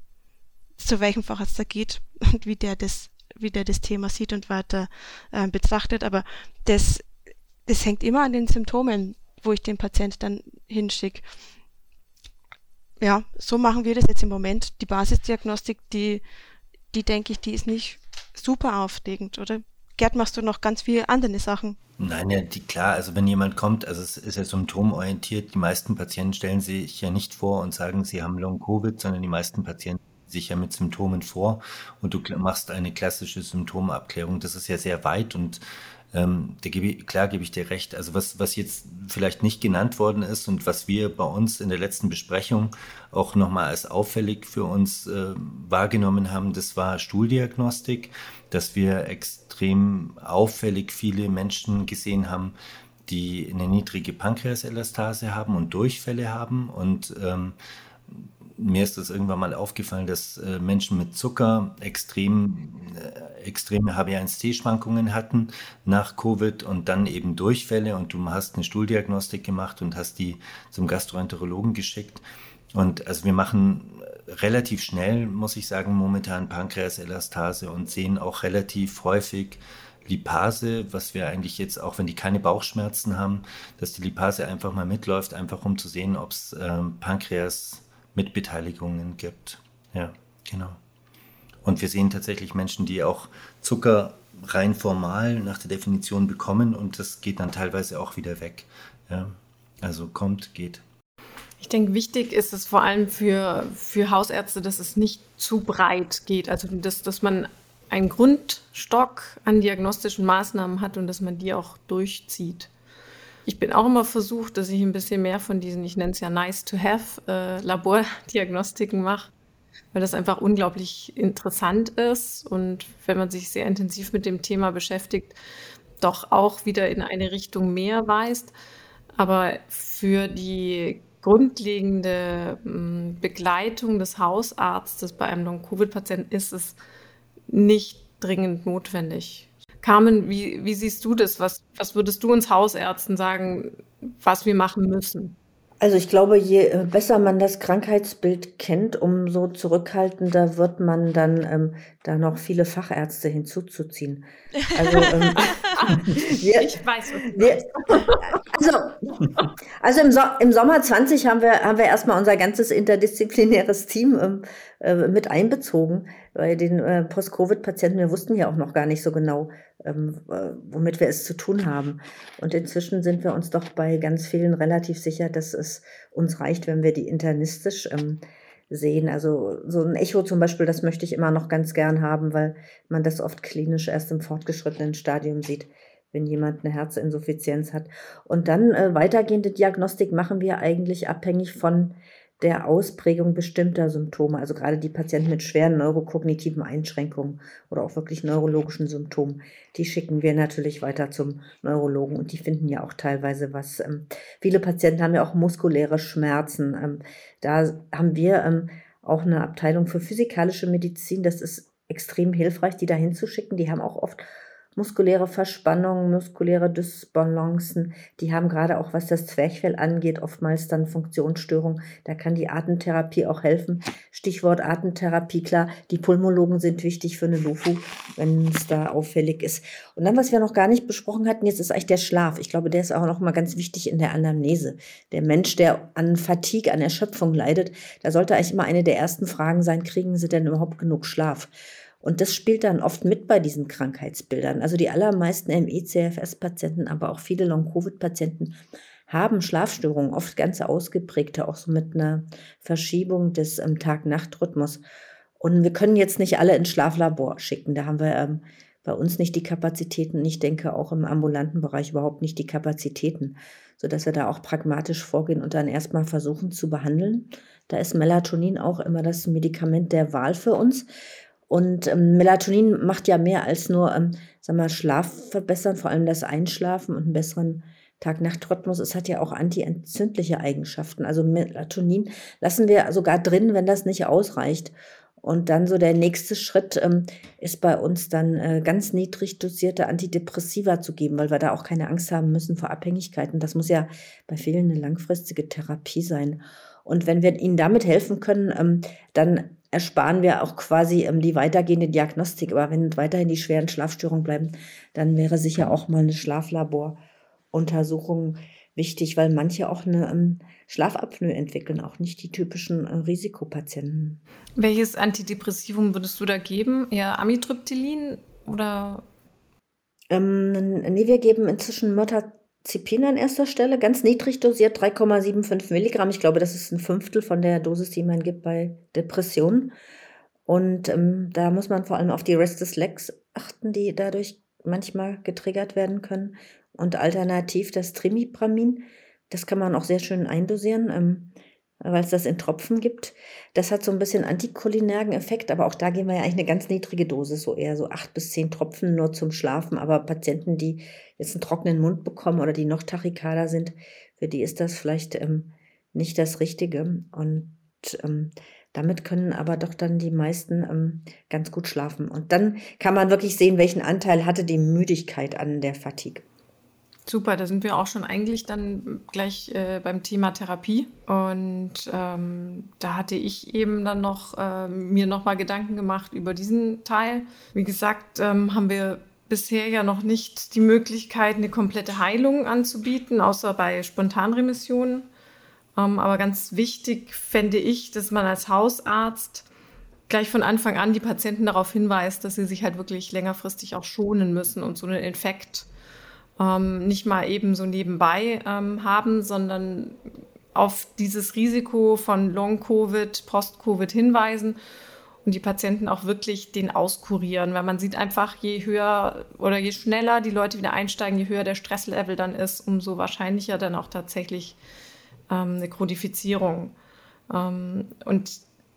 zu welchem Facharzt er geht und wie der das, wie der das Thema sieht und weiter äh, betrachtet. Aber das, das hängt immer an den Symptomen, wo ich den Patient dann hinschicke. Ja, so machen wir das jetzt im Moment. Die Basisdiagnostik, die, die denke ich, die ist nicht super aufregend, oder? Gerd, machst du noch ganz viele andere Sachen? Nein, ja, die, klar, also wenn jemand kommt, also es ist ja symptomorientiert, die meisten Patienten stellen sich ja nicht vor und sagen, sie haben Long-Covid, sondern die meisten Patienten sich ja mit Symptomen vor und du machst eine klassische Symptomabklärung. Das ist ja sehr weit und ähm, gebe klar gebe ich dir recht. Also was, was jetzt vielleicht nicht genannt worden ist und was wir bei uns in der letzten Besprechung auch nochmal als auffällig für uns äh, wahrgenommen haben, das war Stuhldiagnostik, dass wir extrem auffällig viele Menschen gesehen haben, die eine niedrige Pankreaselastase haben und Durchfälle haben und ähm, mir ist das irgendwann mal aufgefallen, dass äh, Menschen mit Zucker extrem, äh, extreme HB1C-Schwankungen hatten nach Covid und dann eben Durchfälle und du hast eine Stuhldiagnostik gemacht und hast die zum Gastroenterologen geschickt. Und also wir machen relativ schnell, muss ich sagen, momentan Pankreaselastase und sehen auch relativ häufig Lipase, was wir eigentlich jetzt, auch wenn die keine Bauchschmerzen haben, dass die Lipase einfach mal mitläuft, einfach um zu sehen, ob es ähm, Pankreas Mitbeteiligungen gibt. Ja, genau. Und wir sehen tatsächlich Menschen, die auch Zucker rein formal nach der Definition bekommen und das geht dann teilweise auch wieder weg. Ja, also kommt, geht. Ich denke, wichtig ist es vor allem für, für Hausärzte, dass es nicht zu breit geht. Also, dass, dass man einen Grundstock an diagnostischen Maßnahmen hat und dass man die auch durchzieht. Ich bin auch immer versucht, dass ich ein bisschen mehr von diesen, ich nenne es ja nice to have, äh, Labordiagnostiken mache, weil das einfach unglaublich interessant ist und wenn man sich sehr intensiv mit dem Thema beschäftigt, doch auch wieder in eine Richtung mehr weist. Aber für die grundlegende hm, Begleitung des Hausarztes bei einem Long-Covid-Patienten ist es nicht dringend notwendig. Carmen, wie, wie siehst du das? Was, was würdest du uns Hausärzten sagen, was wir machen müssen? Also ich glaube, je äh, besser man das Krankheitsbild kennt, umso zurückhaltender wird man dann ähm, da noch viele Fachärzte hinzuzuziehen. Also, ähm, wir, ich weiß, was wir, Also, also im, so im, Sommer 20 haben wir, haben wir erstmal unser ganzes interdisziplinäres Team ähm, äh, mit einbezogen bei den äh, Post-Covid-Patienten. Wir wussten ja auch noch gar nicht so genau, ähm, äh, womit wir es zu tun haben. Und inzwischen sind wir uns doch bei ganz vielen relativ sicher, dass es uns reicht, wenn wir die internistisch ähm, sehen. Also so ein Echo zum Beispiel, das möchte ich immer noch ganz gern haben, weil man das oft klinisch erst im fortgeschrittenen Stadium sieht, wenn jemand eine Herzinsuffizienz hat. Und dann äh, weitergehende Diagnostik machen wir eigentlich abhängig von der Ausprägung bestimmter Symptome, also gerade die Patienten mit schweren neurokognitiven Einschränkungen oder auch wirklich neurologischen Symptomen, die schicken wir natürlich weiter zum Neurologen und die finden ja auch teilweise was. Ähm, viele Patienten haben ja auch muskuläre Schmerzen. Ähm, da haben wir ähm, auch eine Abteilung für physikalische Medizin. Das ist extrem hilfreich, die da hinzuschicken. Die haben auch oft muskuläre Verspannungen, muskuläre Dysbalancen, die haben gerade auch, was das Zwerchfell angeht, oftmals dann Funktionsstörungen. Da kann die Atemtherapie auch helfen. Stichwort Atemtherapie, klar, die Pulmologen sind wichtig für eine LUFU, wenn es da auffällig ist. Und dann, was wir noch gar nicht besprochen hatten, jetzt ist eigentlich der Schlaf. Ich glaube, der ist auch noch mal ganz wichtig in der Anamnese. Der Mensch, der an Fatigue, an Erschöpfung leidet, da sollte eigentlich immer eine der ersten Fragen sein, kriegen Sie denn überhaupt genug Schlaf? Und das spielt dann oft mit bei diesen Krankheitsbildern. Also die allermeisten ME-CFS-Patienten, aber auch viele Long-Covid-Patienten haben Schlafstörungen, oft ganz ausgeprägte, auch so mit einer Verschiebung des ähm, Tag-Nacht-Rhythmus. Und wir können jetzt nicht alle ins Schlaflabor schicken. Da haben wir ähm, bei uns nicht die Kapazitäten. Ich denke auch im ambulanten Bereich überhaupt nicht die Kapazitäten, sodass wir da auch pragmatisch vorgehen und dann erstmal versuchen zu behandeln. Da ist Melatonin auch immer das Medikament der Wahl für uns. Und ähm, Melatonin macht ja mehr als nur, ähm, sag mal, Schlaf verbessern, vor allem das Einschlafen und einen besseren Tag-Nacht-Rhythmus. Es hat ja auch antientzündliche Eigenschaften. Also Melatonin lassen wir sogar drin, wenn das nicht ausreicht. Und dann so der nächste Schritt ähm, ist bei uns dann äh, ganz niedrig dosierte Antidepressiva zu geben, weil wir da auch keine Angst haben müssen vor Abhängigkeiten. Das muss ja bei vielen eine langfristige Therapie sein. Und wenn wir ihnen damit helfen können, ähm, dann ersparen wir auch quasi ähm, die weitergehende Diagnostik. Aber wenn weiterhin die schweren Schlafstörungen bleiben, dann wäre sicher auch mal eine Schlaflaboruntersuchung wichtig, weil manche auch eine ähm, Schlafapnoe entwickeln, auch nicht die typischen äh, Risikopatienten. Welches Antidepressivum würdest du da geben? Eher Amitriptylin oder? Ähm, nee, wir geben inzwischen Mörder Zipin an erster Stelle, ganz niedrig dosiert, 3,75 Milligramm. Ich glaube, das ist ein Fünftel von der Dosis, die man gibt bei Depressionen. Und ähm, da muss man vor allem auf die Restless Legs achten, die dadurch manchmal getriggert werden können. Und alternativ das Trimipramin, das kann man auch sehr schön eindosieren. Ähm, weil es das in Tropfen gibt. Das hat so ein bisschen anticholinergen Effekt, aber auch da gehen wir ja eigentlich eine ganz niedrige Dosis, so eher so acht bis zehn Tropfen nur zum Schlafen. Aber Patienten, die jetzt einen trockenen Mund bekommen oder die noch Tachykarda sind, für die ist das vielleicht ähm, nicht das Richtige. Und ähm, damit können aber doch dann die meisten ähm, ganz gut schlafen. Und dann kann man wirklich sehen, welchen Anteil hatte die Müdigkeit an der Fatigue. Super, da sind wir auch schon eigentlich dann gleich äh, beim Thema Therapie. Und ähm, da hatte ich eben dann noch äh, mir nochmal Gedanken gemacht über diesen Teil. Wie gesagt, ähm, haben wir bisher ja noch nicht die Möglichkeit, eine komplette Heilung anzubieten, außer bei Spontanremissionen. Ähm, aber ganz wichtig fände ich, dass man als Hausarzt gleich von Anfang an die Patienten darauf hinweist, dass sie sich halt wirklich längerfristig auch schonen müssen und so einen Infekt ähm, nicht mal eben so nebenbei ähm, haben, sondern auf dieses Risiko von Long-Covid, Post-Covid hinweisen. Und die Patienten auch wirklich den auskurieren, weil man sieht einfach, je höher oder je schneller die Leute wieder einsteigen, je höher der Stresslevel dann ist, umso wahrscheinlicher dann auch tatsächlich ähm, eine Kodifizierung. Ähm, und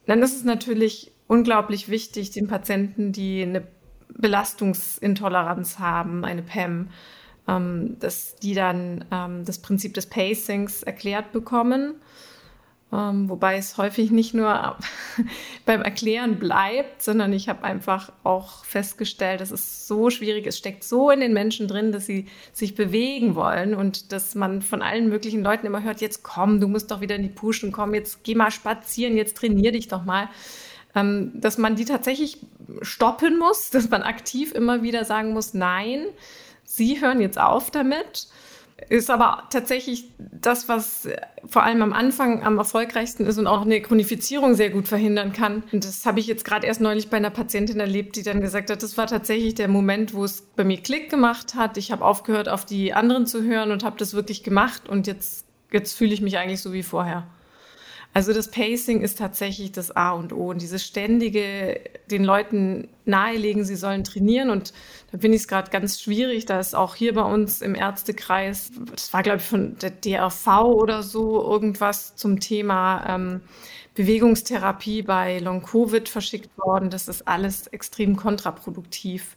dann ist es natürlich unglaublich wichtig, den Patienten, die eine Belastungsintoleranz haben, eine PEM, ähm, dass die dann ähm, das Prinzip des Pacings erklärt bekommen ähm, wobei es häufig nicht nur beim Erklären bleibt, sondern ich habe einfach auch festgestellt, es so schwierig ist, steckt so in den Menschen drin, dass sie sich bewegen wollen und dass man von allen möglichen Leuten immer hört, jetzt komm, du musst doch wieder in die Puschen kommen, jetzt geh mal spazieren, jetzt trainier dich doch mal. Ähm, dass man die tatsächlich stoppen muss, dass man aktiv immer wieder sagen muss, nein, sie hören jetzt auf damit ist aber tatsächlich das, was vor allem am Anfang am erfolgreichsten ist und auch eine Chronifizierung sehr gut verhindern kann. Und das habe ich jetzt gerade erst neulich bei einer Patientin erlebt, die dann gesagt hat, das war tatsächlich der Moment, wo es bei mir Klick gemacht hat. Ich habe aufgehört, auf die anderen zu hören und habe das wirklich gemacht und jetzt, jetzt fühle ich mich eigentlich so wie vorher. Also das Pacing ist tatsächlich das A und O. Und dieses ständige den Leuten nahelegen, sie sollen trainieren. Und da finde ich es gerade ganz schwierig, da ist auch hier bei uns im Ärztekreis, das war glaube ich von der DRV oder so irgendwas zum Thema ähm, Bewegungstherapie bei Long Covid verschickt worden. Das ist alles extrem kontraproduktiv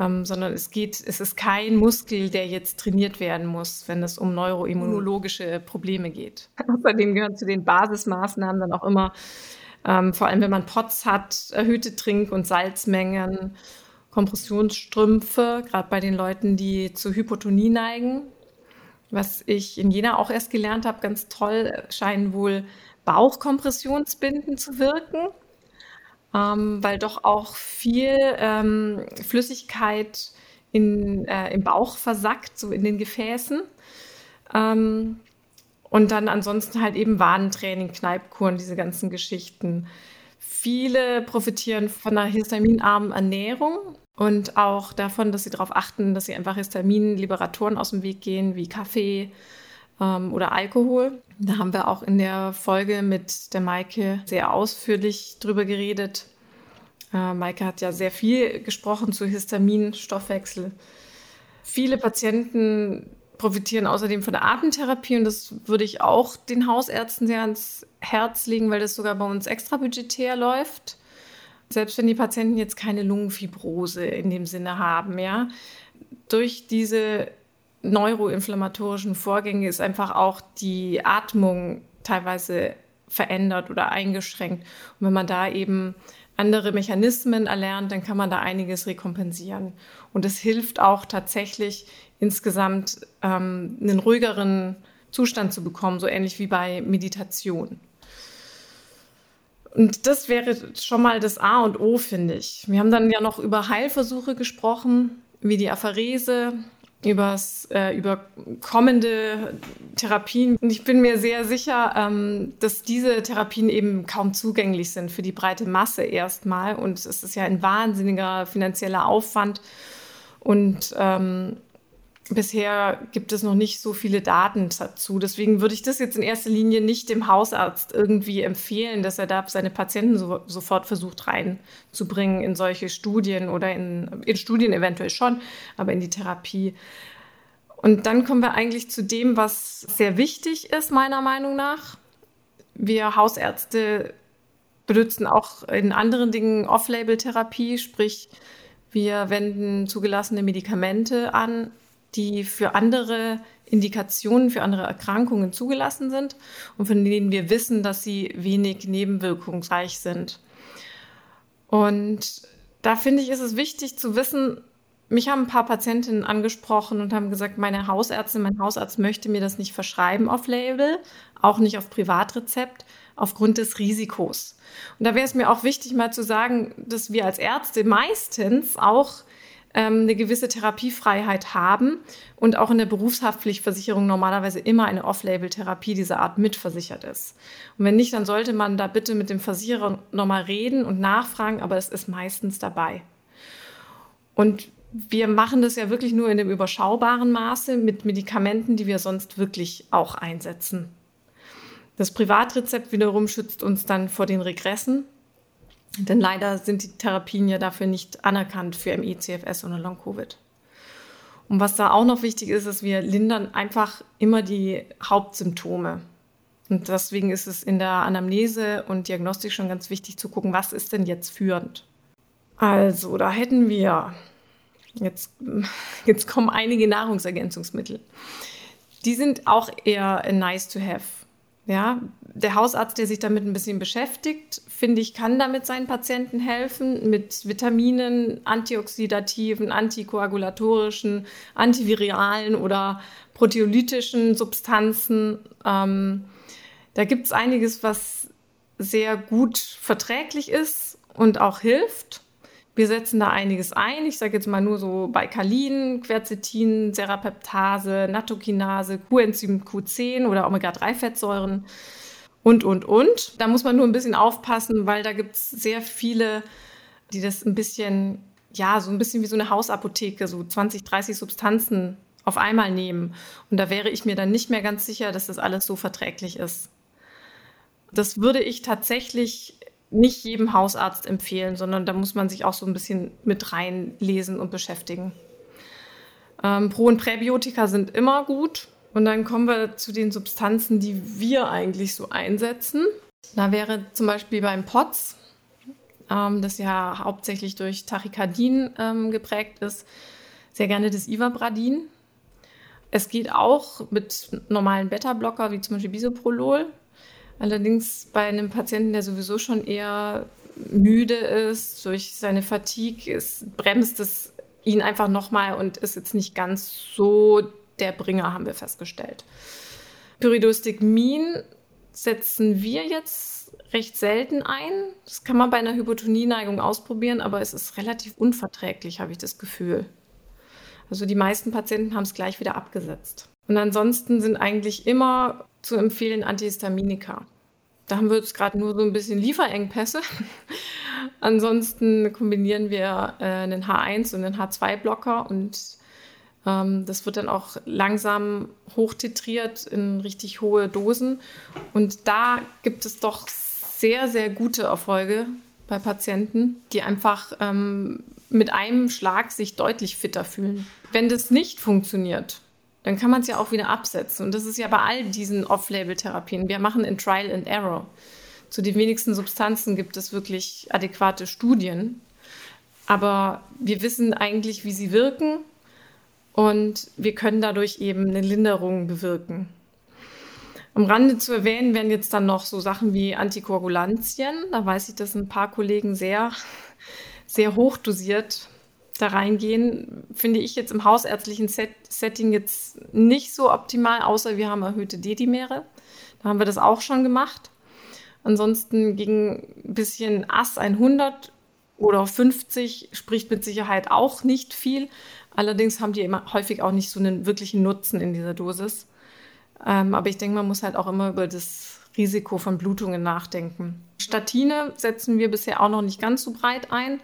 ähm, sondern es geht, es ist kein Muskel, der jetzt trainiert werden muss, wenn es um neuroimmunologische Probleme geht. Außerdem gehören zu den Basismaßnahmen dann auch immer, ähm, vor allem wenn man POTS hat, erhöhte Trink- und Salzmengen, Kompressionsstrümpfe, gerade bei den Leuten, die zur Hypotonie neigen. Was ich in Jena auch erst gelernt habe, ganz toll, scheinen wohl Bauchkompressionsbinden zu wirken ähm, weil doch auch viel ähm, Flüssigkeit in, äh, im Bauch versackt, so in den Gefäßen. Ähm, und dann ansonsten halt eben Warntraining, Kneipkuren, diese ganzen Geschichten. Viele profitieren von einer histaminarmen Ernährung und auch davon, dass sie darauf achten, dass sie einfach Histaminliberatoren aus dem Weg gehen, wie Kaffee, ähm, oder Alkohol. Da haben wir auch in der Folge mit der Maike sehr ausführlich drüber geredet. Äh, Maike hat ja sehr viel gesprochen zu Histaminstoffwechsel. Viele Patienten profitieren außerdem von der Atemtherapie und das würde ich auch den Hausärzten sehr ans Herz legen, weil das sogar bei uns extra budgetär läuft. Selbst wenn die Patienten jetzt keine Lungenfibrose in dem Sinne haben, ja. Durch diese neuroinflammatorischen Vorgänge ist einfach auch die Atmung teilweise verändert oder eingeschränkt. Und wenn man da eben andere Mechanismen erlernt, dann kann man da einiges rekompensieren. Und es hilft auch tatsächlich insgesamt ähm, einen ruhigeren Zustand zu bekommen, so ähnlich wie bei Meditation. Und das wäre schon mal das A und O, finde ich. Wir haben dann ja noch über Heilversuche gesprochen, wie die Apharese, übers, äh, über kommende Therapien. Und ich bin mir sehr sicher, ähm, dass diese Therapien eben kaum zugänglich sind für die breite Masse erstmal. Und es ist ja ein wahnsinniger finanzieller Aufwand. Und ähm, bisher gibt es noch nicht so viele Daten dazu. Deswegen würde ich das jetzt in erster Linie nicht dem Hausarzt irgendwie empfehlen, dass er da seine Patienten so, sofort versucht reinzubringen in solche Studien oder in, in Studien eventuell schon, aber in die Therapie. Und dann kommen wir eigentlich zu dem, was sehr wichtig ist, meiner Meinung nach. Wir Hausärzte benutzen auch in anderen Dingen Off-Label-Therapie, sprich, wir wenden zugelassene Medikamente an, die für andere Indikationen, für andere Erkrankungen zugelassen sind und von denen wir wissen, dass sie wenig nebenwirkungsreich sind. Und da finde ich, ist es wichtig zu wissen, mich haben ein paar Patientinnen angesprochen und haben gesagt, meine Hausärztin, mein Hausarzt möchte mir das nicht verschreiben auf Label, auch nicht auf Privatrezept, aufgrund des Risikos. Und da wäre es mir auch wichtig, mal zu sagen, dass wir als Ärzte meistens auch ähm, eine gewisse Therapiefreiheit haben und auch in der Berufshaftpflichtversicherung normalerweise immer eine Off-Label-Therapie dieser Art mitversichert ist. Und wenn nicht, dann sollte man da bitte mit dem Versicherer nochmal reden und nachfragen, aber es ist meistens dabei. Und wir machen das ja wirklich nur in dem überschaubaren Maße mit Medikamenten, die wir sonst wirklich auch einsetzen. Das Privatrezept wiederum schützt uns dann vor den Regressen, Denn leider sind die Therapien ja dafür nicht anerkannt für ME-CFS und Long-Covid. Und was da auch noch wichtig ist, ist, wir lindern einfach immer die Hauptsymptome. Und deswegen ist es in der Anamnese und Diagnostik schon ganz wichtig zu gucken, was ist denn jetzt führend. Also, da hätten wir, jetzt, jetzt kommen einige Nahrungsergänzungsmittel. Die sind auch eher nice to have. Ja, der Hausarzt, der sich damit ein bisschen beschäftigt, finde ich, kann damit seinen Patienten helfen mit Vitaminen, antioxidativen, antikoagulatorischen, antiviralen oder proteolytischen Substanzen. Ähm, da gibt es einiges, was sehr gut verträglich ist und auch hilft. Wir setzen da einiges ein. Ich sage jetzt mal nur so Baikalin, Quercetin, Serapeptase, Nattokinase, Coenzym Q10 oder Omega-3-Fettsäuren und, und, und. Da muss man nur ein bisschen aufpassen, weil da gibt es sehr viele, die das ein bisschen, ja, so ein bisschen wie so eine Hausapotheke, so 20, 30 Substanzen auf einmal nehmen. Und da wäre ich mir dann nicht mehr ganz sicher, dass das alles so verträglich ist. Das würde ich tatsächlich nicht jedem Hausarzt empfehlen, sondern da muss man sich auch so ein bisschen mit reinlesen und beschäftigen. Ähm, Pro- und Präbiotika sind immer gut. Und dann kommen wir zu den Substanzen, die wir eigentlich so einsetzen. Da wäre zum Beispiel beim POTS, ähm, das ja hauptsächlich durch Tachykardin ähm, geprägt ist, sehr gerne das Ivabradin. Es geht auch mit normalen Beta-Blocker, wie zum Beispiel Bisoprolol. Allerdings bei einem Patienten, der sowieso schon eher müde ist, durch seine Fatigue, ist, bremst es ihn einfach nochmal und ist jetzt nicht ganz so der Bringer, haben wir festgestellt. Pyridostigmin setzen wir jetzt recht selten ein. Das kann man bei einer Hypotonieneigung ausprobieren, aber es ist relativ unverträglich, habe ich das Gefühl. Also die meisten Patienten haben es gleich wieder abgesetzt. Und ansonsten sind eigentlich immer zu empfehlen Antihistaminika. Da haben wir jetzt gerade nur so ein bisschen Lieferengpässe. Ansonsten kombinieren wir äh, einen H1 und einen H2-Blocker und ähm, das wird dann auch langsam hochtitriert in richtig hohe Dosen. Und da gibt es doch sehr, sehr gute Erfolge bei Patienten, die einfach ähm, mit einem Schlag sich deutlich fitter fühlen. Wenn das nicht funktioniert, dann kann man es ja auch wieder absetzen. Und das ist ja bei all diesen Off-Label-Therapien. Wir machen in Trial and Error. Zu den wenigsten Substanzen gibt es wirklich adäquate Studien. Aber wir wissen eigentlich, wie sie wirken und wir können dadurch eben eine Linderung bewirken. Am Rande zu erwähnen wären jetzt dann noch so Sachen wie Antikoagulantien. Da weiß ich, dass ein paar Kollegen sehr, sehr hoch dosiert da reingehen, finde ich jetzt im hausärztlichen Set Setting jetzt nicht so optimal, außer wir haben erhöhte Dedimere. Da haben wir das auch schon gemacht. Ansonsten gegen ein bisschen AS 100 oder 50 spricht mit Sicherheit auch nicht viel. Allerdings haben die immer häufig auch nicht so einen wirklichen Nutzen in dieser Dosis. Ähm, aber ich denke, man muss halt auch immer über das Risiko von Blutungen nachdenken. Statine setzen wir bisher auch noch nicht ganz so breit ein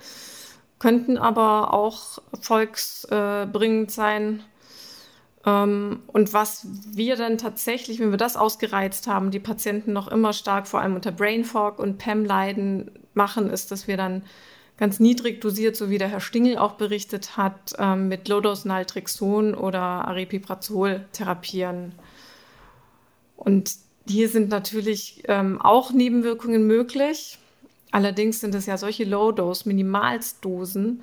könnten aber auch erfolgsbringend sein. Ähm, und was wir dann tatsächlich, wenn wir das ausgereizt haben, die Patienten noch immer stark vor allem unter Brain Fog und PEM leiden machen, ist, dass wir dann ganz niedrig dosiert, so wie der Herr Stingel auch berichtet hat, ähm, mit Low-Dose Naltrexon oder Aripiprazol therapieren. Und hier sind natürlich ähm, auch Nebenwirkungen möglich. Allerdings sind es ja solche Low-Dose, Minimalsdosen,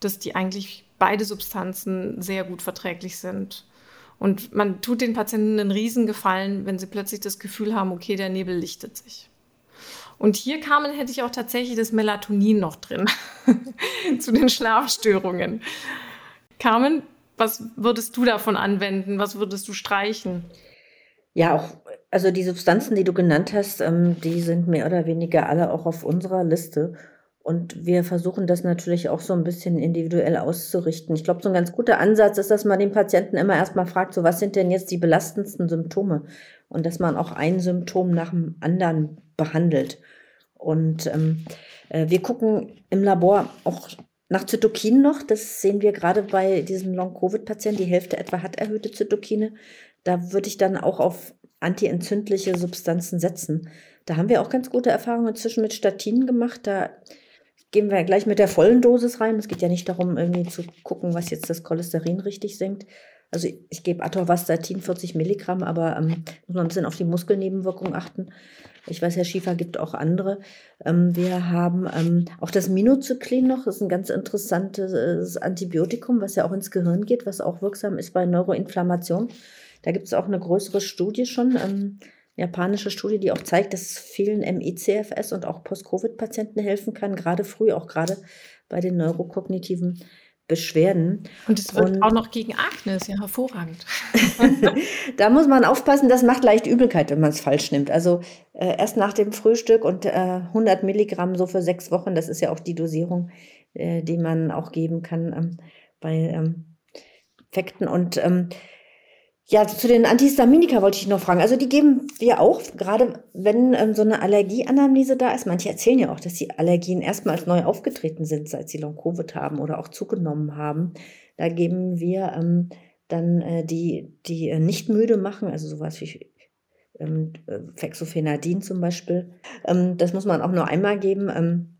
dass die eigentlich beide Substanzen sehr gut verträglich sind. Und man tut den Patienten einen Riesengefallen, wenn sie plötzlich das Gefühl haben, okay, der Nebel lichtet sich. Und hier kamen, hätte ich auch tatsächlich das Melatonin noch drin zu den Schlafstörungen. Carmen, was würdest du davon anwenden? Was würdest du streichen? Ja, auch also die Substanzen, die du genannt hast, ähm, die sind mehr oder weniger alle auch auf unserer Liste. Und wir versuchen das natürlich auch so ein bisschen individuell auszurichten. Ich glaube, so ein ganz guter Ansatz ist, dass man den Patienten immer erstmal fragt, so was sind denn jetzt die belastendsten Symptome? Und dass man auch ein Symptom nach dem anderen behandelt. Und ähm, äh, wir gucken im Labor auch nach Zytokinen noch. Das sehen wir gerade bei diesen Long-Covid-Patienten. Die Hälfte etwa hat erhöhte Zytokine. Da würde ich dann auch auf antientzündliche Substanzen setzen. Da haben wir auch ganz gute Erfahrungen inzwischen mit Statinen gemacht. Da gehen wir gleich mit der vollen Dosis rein. Es geht ja nicht darum, irgendwie zu gucken, was jetzt das Cholesterin richtig senkt. Also ich, gebe Atorvastatin 40 Milligramm, aber ähm, muss man ein bisschen auf die Muskelnebenwirkungen achten. Ich weiß, Herr Schiefer gibt auch andere. Ähm, wir haben ähm, auch das Minozyklin noch, das ist ein ganz interessantes Antibiotikum, was ja auch ins Gehirn geht, was auch wirksam ist bei Neuroinflammation. Da gibt es auch eine größere Studie schon, ähm, japanische Studie, die auch zeigt, dass es vielen MICFS und auch Post-Covid-Patienten helfen kann, gerade früh, auch gerade bei den neurokognitiven Beschwerden. Und es wird und, auch noch gegen Akne, ist ja hervorragend. da muss man aufpassen, das macht leicht Übelkeit, wenn man es falsch nimmt. Also äh, erst nach dem Frühstück und äh, 100 Milligramm so für sechs Wochen, das ist ja auch die Dosierung, äh, die man auch geben kann ähm, bei ähm, Infekten. Und ähm, ja, zu den Antihistaminika wollte ich noch fragen. Also die geben wir auch, gerade wenn ähm, so eine Allergieanamnese da ist. Manche erzählen ja auch, dass die Allergien erstmals neu aufgetreten sind, seit sie Long-Covid haben oder auch zugenommen haben. Da geben wir ähm, dann äh, die, die äh, nicht müde machen, also sowas wie ähm, äh, Fexofenadin zum Beispiel. Ähm, das muss man auch nur einmal geben. Ähm,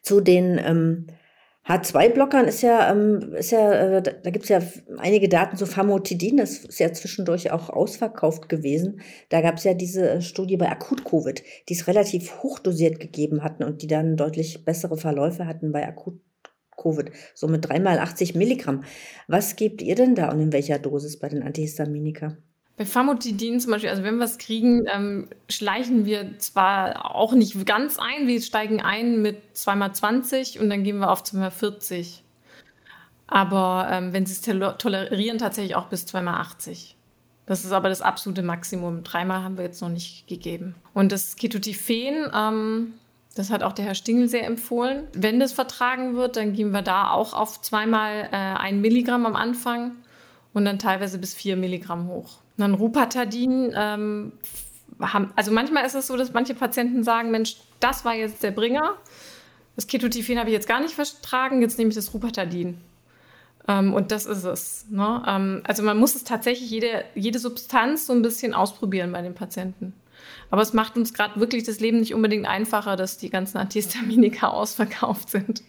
zu den ähm, H2-Blockern ist ja, ähm, ist ja äh, da, da gibt es ja einige Daten zu Famotidin, das ist ja zwischendurch auch ausverkauft gewesen. Da gab es ja diese äh, Studie bei Akut-Covid, die es relativ hochdosiert gegeben hatten und die dann deutlich bessere Verläufe hatten bei Akut-Covid, so mit dreimal 80 Milligramm. Was gebt ihr denn da und in welcher Dosis bei den Antihistaminika? Bei Famotidin zum Beispiel, also wenn wir es kriegen, ähm, schleichen wir zwar auch nicht ganz ein, wir steigen ein mit 2x20 und dann gehen wir auf 2x40. Aber ähm, wenn sie es tolerieren, tatsächlich auch bis 2x80. Das ist aber das absolute Maximum. Dreimal haben wir jetzt noch nicht gegeben. Und das Ketotifen, ähm, das hat auch der Herr Stingel sehr empfohlen. Wenn das vertragen wird, dann gehen wir da auch auf zweimal äh, ein Milligramm am Anfang und dann teilweise bis vier Milligramm hoch. Dann Rupatadin, ähm, haben, also manchmal ist es so, dass manche Patienten sagen, Mensch, das war jetzt der Bringer. Das Ketotifen habe ich jetzt gar nicht vertragen, jetzt nehme ich das Rupatadin. Ähm, und das ist es. Ne? Ähm, also man muss es tatsächlich jede, jede Substanz so ein bisschen ausprobieren bei den Patienten. Aber es macht uns gerade wirklich das Leben nicht unbedingt einfacher, dass die ganzen Antihistaminika ausverkauft sind.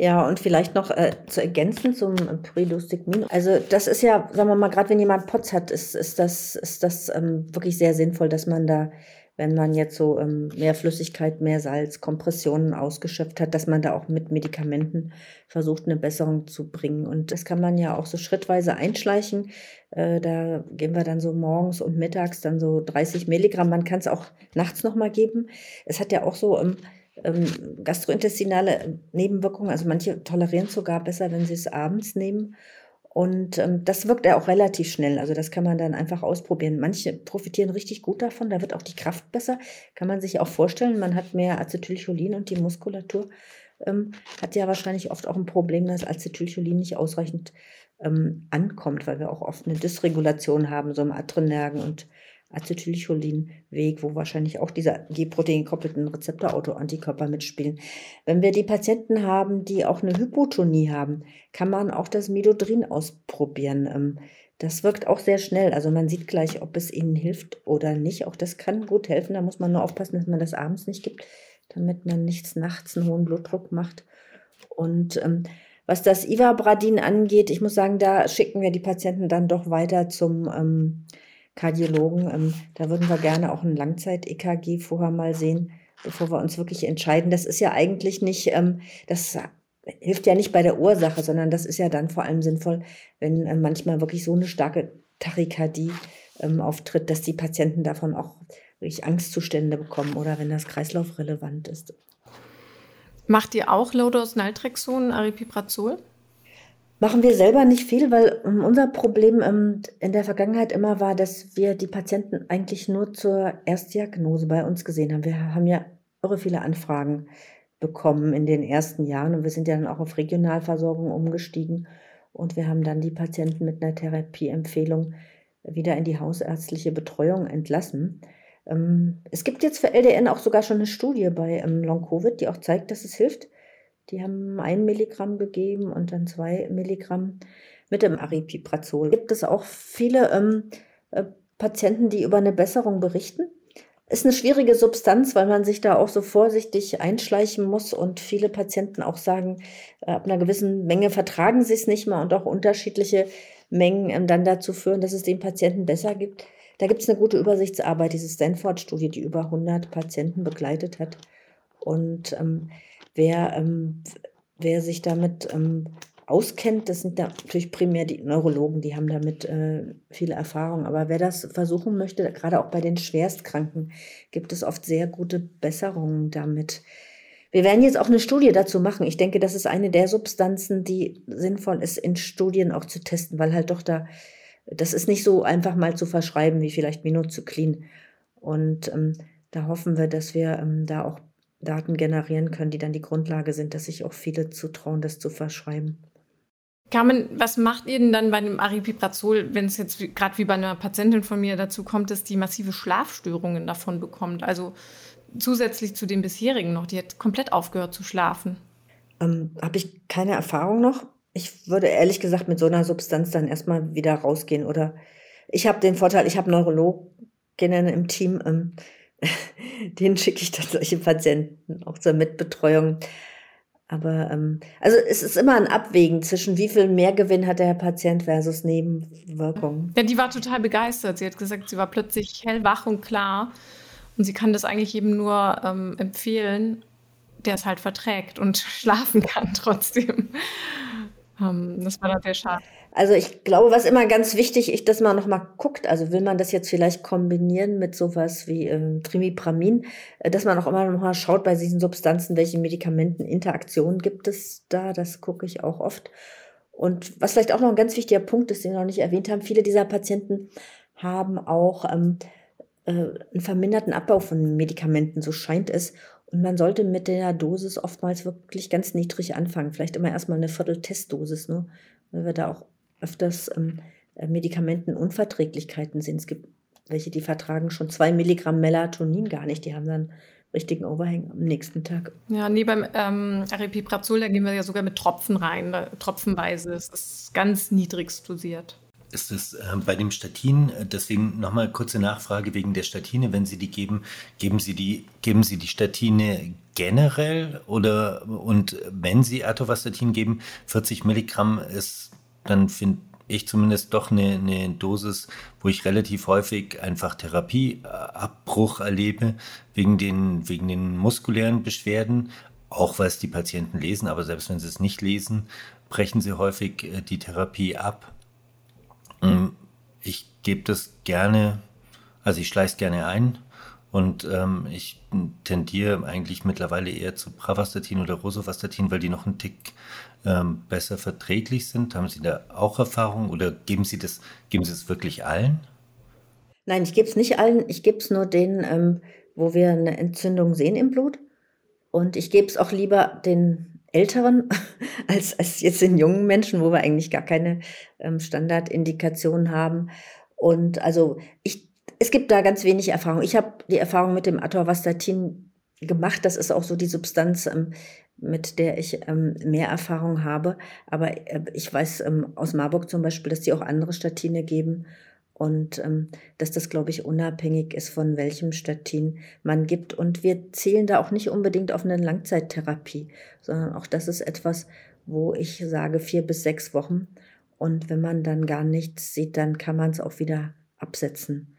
Ja, und vielleicht noch äh, zu ergänzen zum Pyridostigmin. Also das ist ja, sagen wir mal, gerade wenn jemand POTS hat, ist, ist das, ist das ähm, wirklich sehr sinnvoll, dass man da, wenn man jetzt so ähm, mehr Flüssigkeit, mehr Salz, Kompressionen ausgeschöpft hat, dass man da auch mit Medikamenten versucht, eine Besserung zu bringen. Und das kann man ja auch so schrittweise einschleichen. Äh, da geben wir dann so morgens und mittags dann so 30 Milligramm. Man kann es auch nachts nochmal geben. Es hat ja auch so... Ähm, ähm, gastrointestinale Nebenwirkungen. Also manche tolerieren es sogar besser, wenn sie es abends nehmen. Und ähm, das wirkt ja auch relativ schnell. Also das kann man dann einfach ausprobieren. Manche profitieren richtig gut davon. Da wird auch die Kraft besser. Kann man sich auch vorstellen. Man hat mehr Acetylcholin und die Muskulatur ähm, hat ja wahrscheinlich oft auch ein Problem, dass Acetylcholin nicht ausreichend ähm, ankommt, weil wir auch oft eine Dysregulation haben, so im Adrenergen und Acetylcholin-Weg, wo wahrscheinlich auch diese G-Protein gekoppelten Rezeptorautoantikörper mitspielen. Wenn wir die Patienten haben, die auch eine Hypotonie haben, kann man auch das Midodrin ausprobieren. Ähm, das wirkt auch sehr schnell. Also man sieht gleich, ob es ihnen hilft oder nicht. Auch das kann gut helfen. Da muss man nur aufpassen, dass man das abends nicht gibt, damit man nichts nachts einen hohen Blutdruck macht. Und ähm, was das Ivabradin angeht, ich muss sagen, da schicken wir die Patienten dann doch weiter zum ähm, Kardiologen. Ähm, da würden wir gerne auch ein Langzeit-EKG vorher mal sehen, bevor wir uns wirklich entscheiden. Das ist ja eigentlich nicht, ähm, das hilft ja nicht bei der Ursache, sondern das ist ja dann vor allem sinnvoll, wenn äh, manchmal wirklich so eine starke Tachykardie ähm, auftritt, dass die Patienten davon auch wirklich Angstzustände bekommen oder wenn das kreislaufrelevant ist. Macht ihr auch Low-Dose Naltrexon, Aripiprazol? Machen wir selber nicht viel, weil ähm, unser Problem ähm, in der Vergangenheit immer war, dass wir die Patienten eigentlich nur zur Erstdiagnose bei uns gesehen haben. Wir haben ja irre viele Anfragen bekommen in den ersten Jahren und wir sind ja dann auch auf Regionalversorgung umgestiegen und wir haben dann die Patienten mit einer Therapieempfehlung wieder in die hausärztliche Betreuung entlassen. Ähm, es gibt jetzt für LDN auch sogar schon eine Studie bei Long-Covid, die auch zeigt, dass es hilft die haben ein Milligramm gegeben und dann zwei Milligramm mit dem Aripiprazol. Gibt es auch viele ähm, äh, Patienten, die über eine Besserung berichten. Ist eine schwierige Substanz, weil man sich da auch so vorsichtig einschleichen muss und viele Patienten auch sagen, äh, ab einer gewissen Menge vertragen sie es nicht mehr und auch unterschiedliche Mengen ähm, dann dazu führen, dass es den Patienten besser gibt. Da gibt es eine gute Übersichtsarbeit, diese Stanford-Studie, die über 100 Patienten begleitet hat. Und ähm, wer, ähm, wer sich damit ähm, auskennt, das sind natürlich primär die Neurologen, die haben damit äh, viele Erfahrung. Aber wer das versuchen möchte, gerade auch bei den Schwerstkranken, gibt es oft sehr gute Besserungen damit. Wir werden jetzt auch eine Studie dazu machen. Ich denke, das ist eine der Substanzen, die sinnvoll ist, in Studien auch zu testen, weil halt doch da, das ist nicht so einfach mal zu verschreiben wie vielleicht Minocyclin. Und ähm, da hoffen wir, dass wir ähm, da auch Daten generieren können, die dann die Grundlage sind, dass sich auch viele zutrauen, das zu verschreiben. Carmen, was macht ihr denn dann bei dem Aripiprazol, wenn es jetzt gerade wie bei einer Patientin von mir dazu kommt, dass die massive Schlafstörungen davon bekommt? Also zusätzlich zu den bisherigen noch, die hat komplett aufgehört zu schlafen. Ähm, Habe ich keine Erfahrung noch. Ich würde ehrlich gesagt mit so einer Substanz dann erstmal wieder rausgehen. Oder ich habe den Vorteil, ich habe Neurologinnen im Team, ähm, denen schicke ich dann solche Patienten auch zur Mitbetreuung. Aber ähm, also es ist immer ein Abwägen zwischen wie viel Mehrgewinn hat der Patient versus Nebenwirkungen. Ja, die war total begeistert. Sie hat gesagt, sie war plötzlich hellwach und klar. Und sie kann das eigentlich eben nur ähm, empfehlen, der es halt verträgt und schlafen kann trotzdem. Ähm, das war dann sehr schade. Also ich glaube, was immer ganz wichtig ist, dass man nochmal guckt, also will man das jetzt vielleicht kombinieren mit sowas wie ähm, Trimipramin, äh, dass man auch immer nochmal schaut bei diesen Substanzen, welche Medikamenteninteraktionen gibt es da, das gucke ich auch oft. Und was vielleicht auch noch ein ganz wichtiger Punkt ist, den wir noch nicht erwähnt haben, viele dieser Patienten haben auch ähm, äh, einen verminderten Abbau von Medikamenten, so scheint es. Und man sollte mit der Dosis oftmals wirklich ganz niedrig anfangen. Vielleicht immer erstmal eine Viertel-Testdosis, ne? weil wir da auch öfters ähm, äh, Medikamentenunverträglichkeiten sind. Es gibt welche, die vertragen schon zwei Milligramm Melatonin gar nicht. Die haben dann richtigen Overhang am nächsten Tag. Ja, nee, beim ähm, Aripiprazol, da gehen wir ja sogar mit Tropfen rein, tropfenweise. Es ist ganz niedrigst dosiert. Ist es äh, bei dem Statin, äh, deswegen nochmal kurze Nachfrage wegen der Statine, wenn Sie die geben, geben Sie die, geben Sie die Statine generell oder und wenn Sie Atovastatin geben, 40 Milligramm ist dann finde ich zumindest doch eine, eine Dosis, wo ich relativ häufig einfach Therapieabbruch erlebe, wegen den, wegen den muskulären Beschwerden, auch es die Patienten lesen, aber selbst wenn sie es nicht lesen, brechen sie häufig äh, die Therapie ab. Ähm, ich gebe das gerne, also ich schleiche es gerne ein und ähm, ich tendiere eigentlich mittlerweile eher zu Pravastatin oder Rosuvastatin, weil die noch einen Tick ähm, besser verträglich sind? Haben Sie da auch Erfahrung oder geben Sie das, geben Sie es wirklich allen? Nein, ich gebe es nicht allen. Ich gebe es nur denen, ähm, wo wir eine Entzündung sehen im Blut. Und ich gebe es auch lieber den Älteren als, als jetzt den jungen Menschen, wo wir eigentlich gar keine ähm, Standardindikationen haben. Und also ich, es gibt da ganz wenig Erfahrung. Ich habe die Erfahrung mit dem Atorvastatin gemacht. Das ist auch so die Substanz, ähm, mit der ich ähm, mehr Erfahrung habe. Aber äh, ich weiß ähm, aus Marburg zum Beispiel, dass die auch andere Statine geben und ähm, dass das, glaube ich, unabhängig ist, von welchem Statin man gibt. Und wir zählen da auch nicht unbedingt auf eine Langzeittherapie, sondern auch das ist etwas, wo ich sage vier bis sechs Wochen. Und wenn man dann gar nichts sieht, dann kann man es auch wieder absetzen.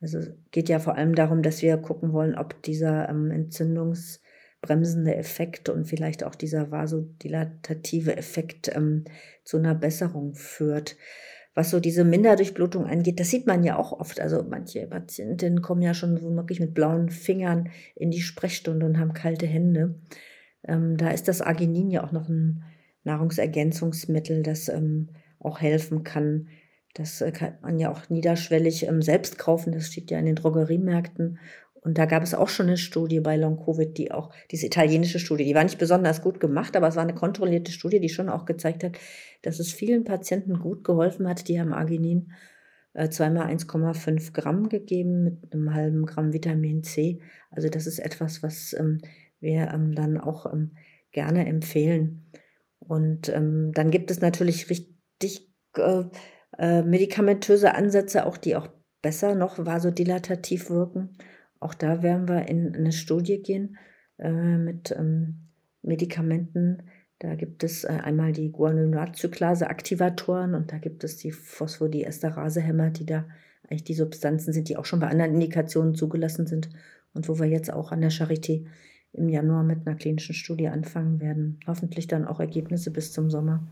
Also es geht ja vor allem darum, dass wir gucken wollen, ob dieser ähm, Entzündungs- bremsende Effekt und vielleicht auch dieser vasodilatative Effekt ähm, zu einer Besserung führt. Was so diese Minderdurchblutung angeht, das sieht man ja auch oft. Also manche Patientinnen kommen ja schon so wirklich mit blauen Fingern in die Sprechstunde und haben kalte Hände. Ähm, da ist das Arginin ja auch noch ein Nahrungsergänzungsmittel, das ähm, auch helfen kann. Das äh, kann man ja auch niederschwellig ähm, selbst kaufen. Das steht ja in den Drogeriemärkten. Und da gab es auch schon eine Studie bei Long Covid, die auch, diese italienische Studie, die war nicht besonders gut gemacht, aber es war eine kontrollierte Studie, die schon auch gezeigt hat, dass es vielen Patienten gut geholfen hat. Die haben Arginin äh, zweimal 1,5 Gramm gegeben mit einem halben Gramm Vitamin C. Also das ist etwas, was ähm, wir ähm, dann auch ähm, gerne empfehlen. Und ähm, dann gibt es natürlich richtig äh, äh, medikamentöse Ansätze, auch die auch besser noch vasodilatativ wirken. Auch da werden wir in eine Studie gehen äh, mit ähm, Medikamenten. Da gibt es äh, einmal die Guanolatzyklase-Aktivatoren und da gibt es die Phosphodiesterase-Hämmer, die da eigentlich die Substanzen sind, die auch schon bei anderen Indikationen zugelassen sind und wo wir jetzt auch an der Charité im Januar mit einer klinischen Studie anfangen werden. Hoffentlich dann auch Ergebnisse bis zum Sommer.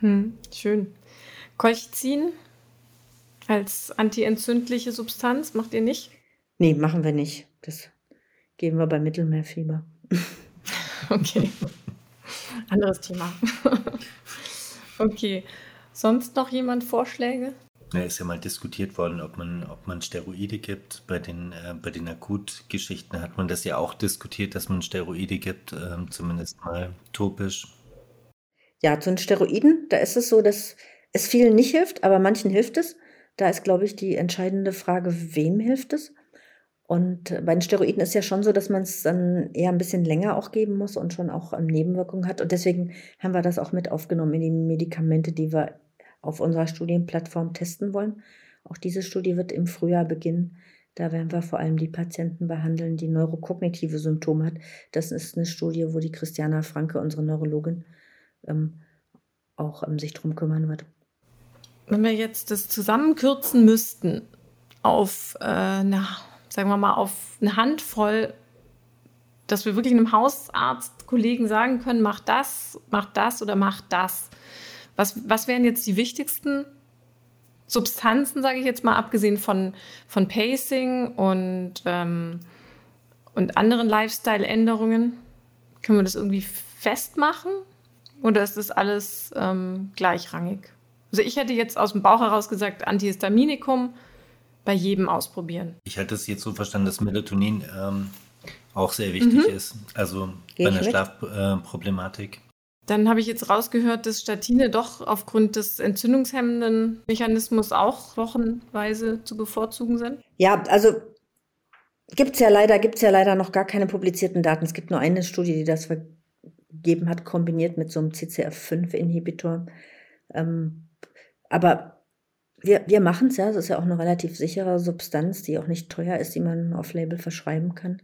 Hm, schön. Colchicin als antientzündliche Substanz macht ihr nicht? Nee, machen wir nicht. Das geben wir bei Mittelmeerfieber. okay. Anderes Thema. okay. Sonst noch jemand Vorschläge? Ja, ist ja mal diskutiert worden, ob man, ob man Steroide gibt. Bei den, äh, bei den Akutgeschichten hat man das ja auch diskutiert, dass man Steroide gibt, äh, zumindest mal topisch. Ja, zu den Steroiden, da ist es so, dass es vielen nicht hilft, aber manchen hilft es. Da ist, glaube ich, die entscheidende Frage, wem hilft es? Und bei den Steroiden ist ja schon so, dass man es dann eher ein bisschen länger auch geben muss und schon auch Nebenwirkungen hat. Und deswegen haben wir das auch mit aufgenommen in die Medikamente, die wir auf unserer Studienplattform testen wollen. Auch diese Studie wird im Frühjahr beginnen. Da werden wir vor allem die Patienten behandeln, die neurokognitive Symptome hat. Das ist eine Studie, wo die Christiana Franke, unsere Neurologin, ähm, auch ähm, sich drum kümmern wird. Wenn wir jetzt das zusammenkürzen müssten auf äh, sagen wir mal, auf eine Handvoll, dass wir wirklich einem Hausarztkollegen sagen können, mach das, mach das oder mach das. Was, was wären jetzt die wichtigsten Substanzen, sage ich jetzt mal, abgesehen von, von Pacing und, ähm, und anderen Lifestyle-Änderungen? Können wir das irgendwie festmachen? Oder ist das alles ähm, gleichrangig? Also ich hätte jetzt aus dem Bauch heraus gesagt, Antihistaminikum bei jedem ausprobieren. Ich hatte es jetzt so verstanden, dass Melatonin ähm, auch sehr wichtig mhm. ist. Also Geh bei einer Schlafproblematik. Äh, dann habe ich jetzt rausgehört, dass Statine doch aufgrund des entzündungshemmenden Mechanismus auch wochenweise zu bevorzugen sind. Ja, also gibt es ja leider, gibt's ja leider noch gar keine publizierten Daten. Es gibt nur eine Studie, die das vergeben hat, kombiniert mit so einem CCR5-Inhibitor. Ähm, aber wir, wir machen es ja, es ist ja auch eine relativ sichere Substanz, die auch nicht teuer ist, die man auf Label verschreiben kann.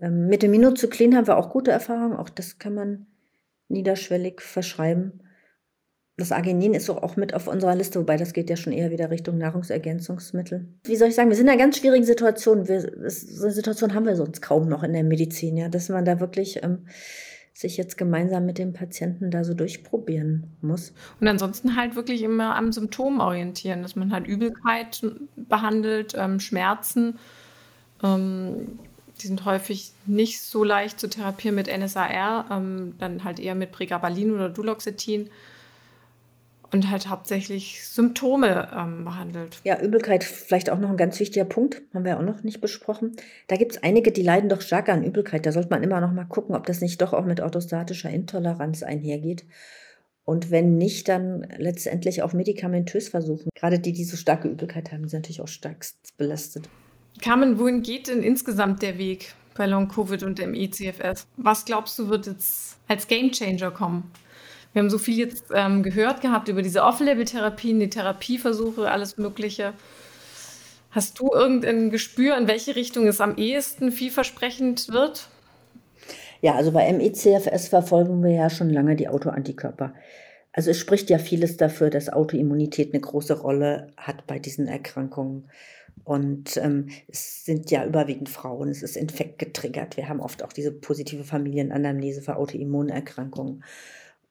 Ähm, mit dem Minocyclin haben wir auch gute Erfahrungen, auch das kann man niederschwellig verschreiben. Das Arginin ist auch mit auf unserer Liste, wobei das geht ja schon eher wieder Richtung Nahrungsergänzungsmittel. Wie soll ich sagen, wir sind in einer ganz schwierigen Situation. Wir, so eine Situation haben wir sonst kaum noch in der Medizin, ja, dass man da wirklich ähm, sich jetzt gemeinsam mit dem Patienten da so durchprobieren muss. Und ansonsten halt wirklich immer am Symptom orientieren, dass man halt Übelkeit behandelt, ähm, Schmerzen. Ähm, die sind häufig nicht so leicht zu therapieren mit NSAR, ähm, dann halt eher mit Pregabalin oder Duloxetin und halt hauptsächlich Symptome ähm, behandelt. Ja, Übelkeit vielleicht auch noch ein ganz wichtiger Punkt, haben wir auch noch nicht besprochen. Da gibt es einige, die leiden doch stark an Übelkeit. Da sollte man immer noch mal gucken, ob das nicht doch auch mit orthostatischer Intoleranz einhergeht. Und wenn nicht, dann letztendlich auch medikamentös versuchen. Gerade die, die so starke Übelkeit haben, sind natürlich auch stark belastet. Carmen, wohin geht denn insgesamt der Weg bei Long-Covid und dem ECFS? Was glaubst du, wird jetzt als Gamechanger kommen? Wir haben so viel jetzt ähm, gehört gehabt über diese Off-Label-Therapien, die Therapieversuche, alles Mögliche. Hast du irgendein Gespür, in welche Richtung es am ehesten vielversprechend wird? Ja, also bei MECFS verfolgen wir ja schon lange die Autoantikörper. Also es spricht ja vieles dafür, dass Autoimmunität eine große Rolle hat bei diesen Erkrankungen. Und ähm, es sind ja überwiegend Frauen, es ist Infekt getriggert. Wir haben oft auch diese positive Familienanamnese für Autoimmunerkrankungen.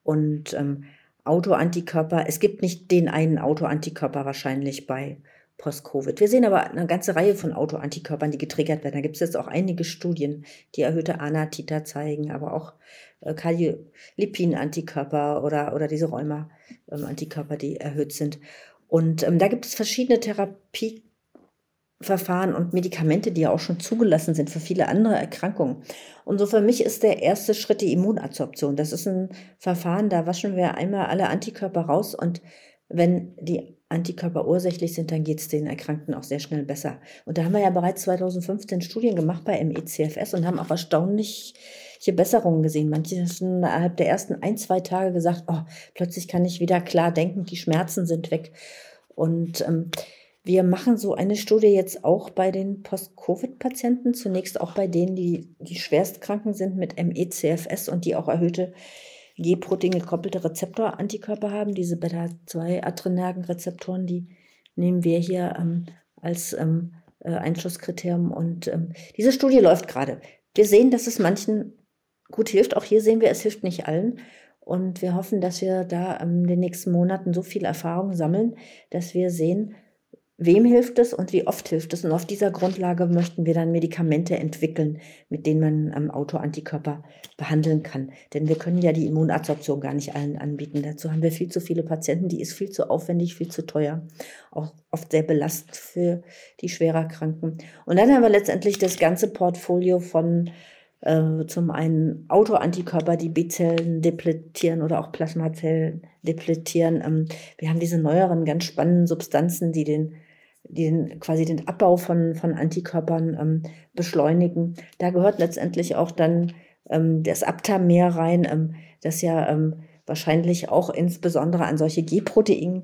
Und ähm, Autoantikörper, es gibt nicht den einen Autoantikörper wahrscheinlich bei Post-Covid. Wir sehen aber eine ganze Reihe von Autoantikörpern, die getriggert werden. Da gibt es jetzt auch einige Studien, die erhöhte Anatita zeigen, aber auch äh, Cardiolipin-Antikörper oder, oder diese Rheuma-Antikörper, die erhöht sind. Und ähm, da gibt es verschiedene Therapie Verfahren und Medikamente, die ja auch schon zugelassen sind für viele andere Erkrankungen. Und so für mich ist der erste Schritt die Immunadsorption. Das ist ein Verfahren, da waschen wir einmal alle Antikörper raus und wenn die Antikörper ursächlich sind, dann geht es den Erkrankten auch sehr schnell besser. Und da haben wir ja bereits 2015 Studien gemacht bei MECFS und haben auch erstaunliche Besserungen gesehen. Manche haben innerhalb der ersten ein, zwei Tage gesagt, oh, plötzlich kann ich wieder klar denken, die Schmerzen sind weg. Und ähm, Wir machen so eine Studie jetzt auch bei den Post-Covid-Patienten, zunächst auch bei denen, die, die schwerstkranken sind mit ME-CFS und die auch erhöhte G-Protein gekoppelte Rezeptorantikörper haben. Diese Beta-2-Adrenergen-Rezeptoren, die nehmen wir hier ähm, als ähm, äh, Einschlusskriterium. Und ähm, diese Studie läuft gerade. Wir sehen, dass es manchen gut hilft. Auch hier sehen wir, es hilft nicht allen. Und wir hoffen, dass wir da in den nächsten Monaten so viel Erfahrung sammeln, dass wir sehen, Wem hilft es und wie oft hilft es? Und auf dieser Grundlage möchten wir dann Medikamente entwickeln, mit denen man ähm, Autoantikörper behandeln kann. Denn wir können ja die Immunabsorption gar nicht allen anbieten. Dazu haben wir viel zu viele Patienten, die ist viel zu aufwendig, viel zu teuer. Auch oft sehr belastend für die schwerer Kranken. Und dann haben wir letztendlich das ganze Portfolio von äh, zum einen Autoantikörper, die B-Zellen depletieren oder auch Plasmazellen depletieren. Ähm, wir haben diese neueren, ganz spannenden Substanzen, die den den, quasi den Abbau von, von Antikörpern ähm, beschleunigen. Da gehört letztendlich auch dann ähm, das Aptamer rein, ähm, das ja ähm, wahrscheinlich auch insbesondere an solche G-Protein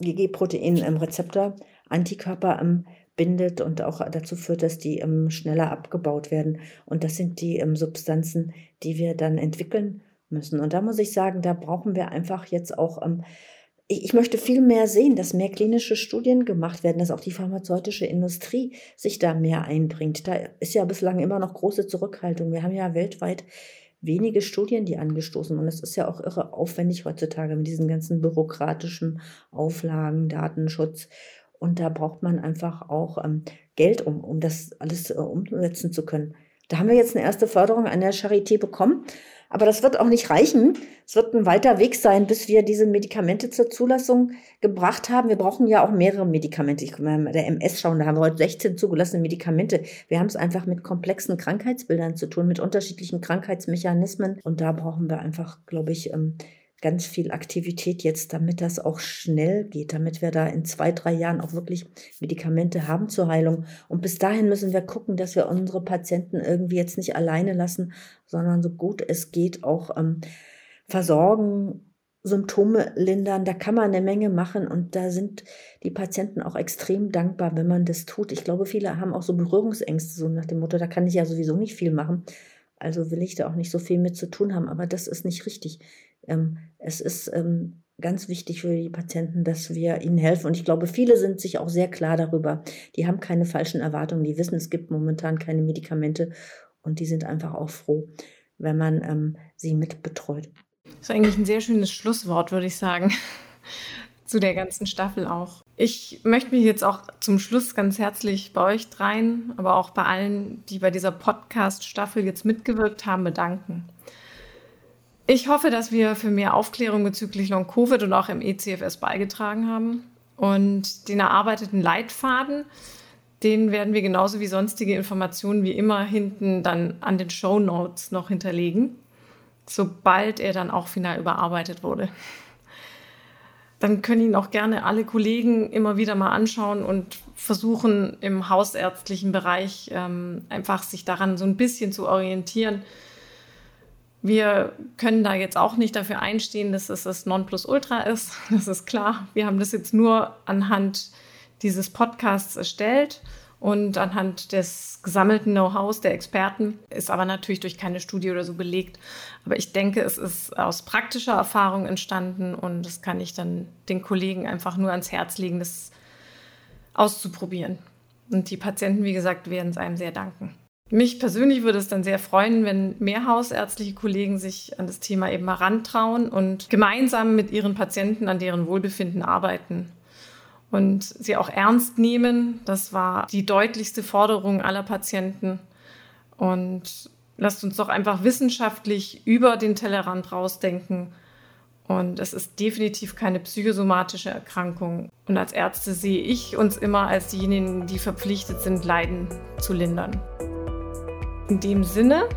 G-Protein-Rezeptor Antikörper ähm, bindet und auch dazu führt, dass die ähm, schneller abgebaut werden. Und das sind die ähm, Substanzen, die wir dann entwickeln müssen. Und da muss ich sagen, da brauchen wir einfach jetzt auch ähm, ich, möchte viel mehr sehen, dass mehr klinische Studien gemacht werden, dass auch die pharmazeutische Industrie sich da mehr einbringt. Da ist ja bislang immer noch große Zurückhaltung. Wir haben ja weltweit wenige Studien, die angestoßen und es ist ja auch irre aufwendig heutzutage mit diesen ganzen bürokratischen Auflagen, Datenschutz. Und da braucht man einfach auch ähm, Geld, um, um das alles äh, umsetzen zu können. Da haben wir jetzt eine erste Förderung an der Charité bekommen. Aber das wird auch nicht reichen. Es wird ein weiter Weg sein, bis wir diese Medikamente zur Zulassung gebracht haben. Wir brauchen ja auch mehrere Medikamente. Ich kann mal bei der MS schauen, da haben wir heute 16 zugelassene Medikamente. Wir haben es einfach mit komplexen Krankheitsbildern zu tun, mit unterschiedlichen Krankheitsmechanismen. Und da brauchen wir einfach, glaube ich, ähm, ganz viel Aktivität jetzt, damit das auch schnell geht, damit wir da in zwei, drei Jahren auch wirklich Medikamente haben zur Heilung. Und bis dahin müssen wir gucken, dass wir unsere Patienten irgendwie jetzt nicht alleine lassen, sondern so gut es geht auch ähm, versorgen, Symptome lindern. Da kann man eine Menge machen und da sind die Patienten auch extrem dankbar, wenn man das tut. Ich glaube, viele haben auch so Berührungsängste, so nach dem Motto, da kann ich ja sowieso nicht viel machen. Also will ich da auch nicht so viel mit zu tun haben, aber das ist nicht richtig. Ähm, es ist ähm, ganz wichtig für die Patienten, dass wir ihnen helfen. Und ich glaube, viele sind sich auch sehr klar darüber. Die haben keine falschen Erwartungen. Die wissen, es gibt momentan keine Medikamente und die sind einfach auch froh, wenn man ähm, sie mit betreut. Das ist eigentlich ein sehr schönes Schlusswort, würde ich sagen, zu der ganzen Staffel auch. Ich möchte mich jetzt auch zum Schluss ganz herzlich bei euch dreien, aber auch bei allen, die bei dieser Podcast-Staffel jetzt mitgewirkt haben, bedanken. Ich hoffe, dass wir für mehr Aufklärung bezüglich Long-Covid und auch im ECFS beigetragen haben. Und den erarbeiteten Leitfaden, den werden wir genauso wie sonstige Informationen wie immer hinten dann an den Show Notes noch hinterlegen, sobald er dann auch final überarbeitet wurde. Dann können ihn auch gerne alle Kollegen immer wieder mal anschauen und versuchen im hausärztlichen Bereich ähm, einfach sich daran so ein bisschen zu orientieren, wir können da jetzt auch nicht dafür einstehen, dass es das Nonplusultra ist. Das ist klar. Wir haben das jetzt nur anhand dieses Podcasts erstellt und anhand des gesammelten Know-hows der Experten ist aber natürlich durch keine Studie oder so belegt. Aber ich denke, es ist aus praktischer Erfahrung entstanden und das kann ich dann den Kollegen einfach nur ans Herz legen, das auszuprobieren. Und die Patienten, wie gesagt, werden es einem sehr danken. Mich persönlich würde es dann sehr freuen, wenn mehr hausärztliche Kollegen sich an das Thema eben mal rantrauen und gemeinsam mit ihren Patienten an deren Wohlbefinden arbeiten und sie auch ernst nehmen. Das war die deutlichste Forderung aller Patienten. Und lasst uns doch einfach wissenschaftlich über den Tellerrand rausdenken. Und es ist definitiv keine psychosomatische Erkrankung. Und als Ärzte sehe ich uns immer als diejenigen, die verpflichtet sind, Leiden zu lindern. In dem Sinne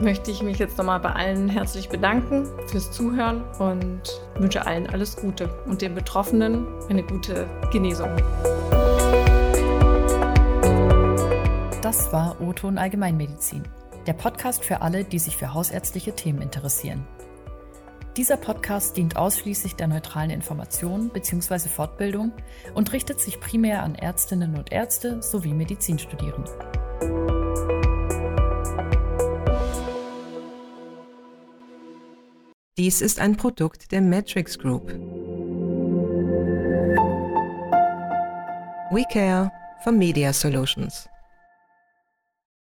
möchte ich mich jetzt nochmal bei allen herzlich bedanken fürs Zuhören und wünsche allen alles Gute und den Betroffenen eine gute Genesung. Das war O-Ton Allgemeinmedizin, der Podcast für alle, die sich für hausärztliche Themen interessieren. Dieser Podcast dient ausschließlich der neutralen Information bzw. Fortbildung und richtet sich primär an Ärztinnen und Ärzte sowie Medizinstudierende. Dies ist ein Produkt der Matrix Group. We care for Media Solutions.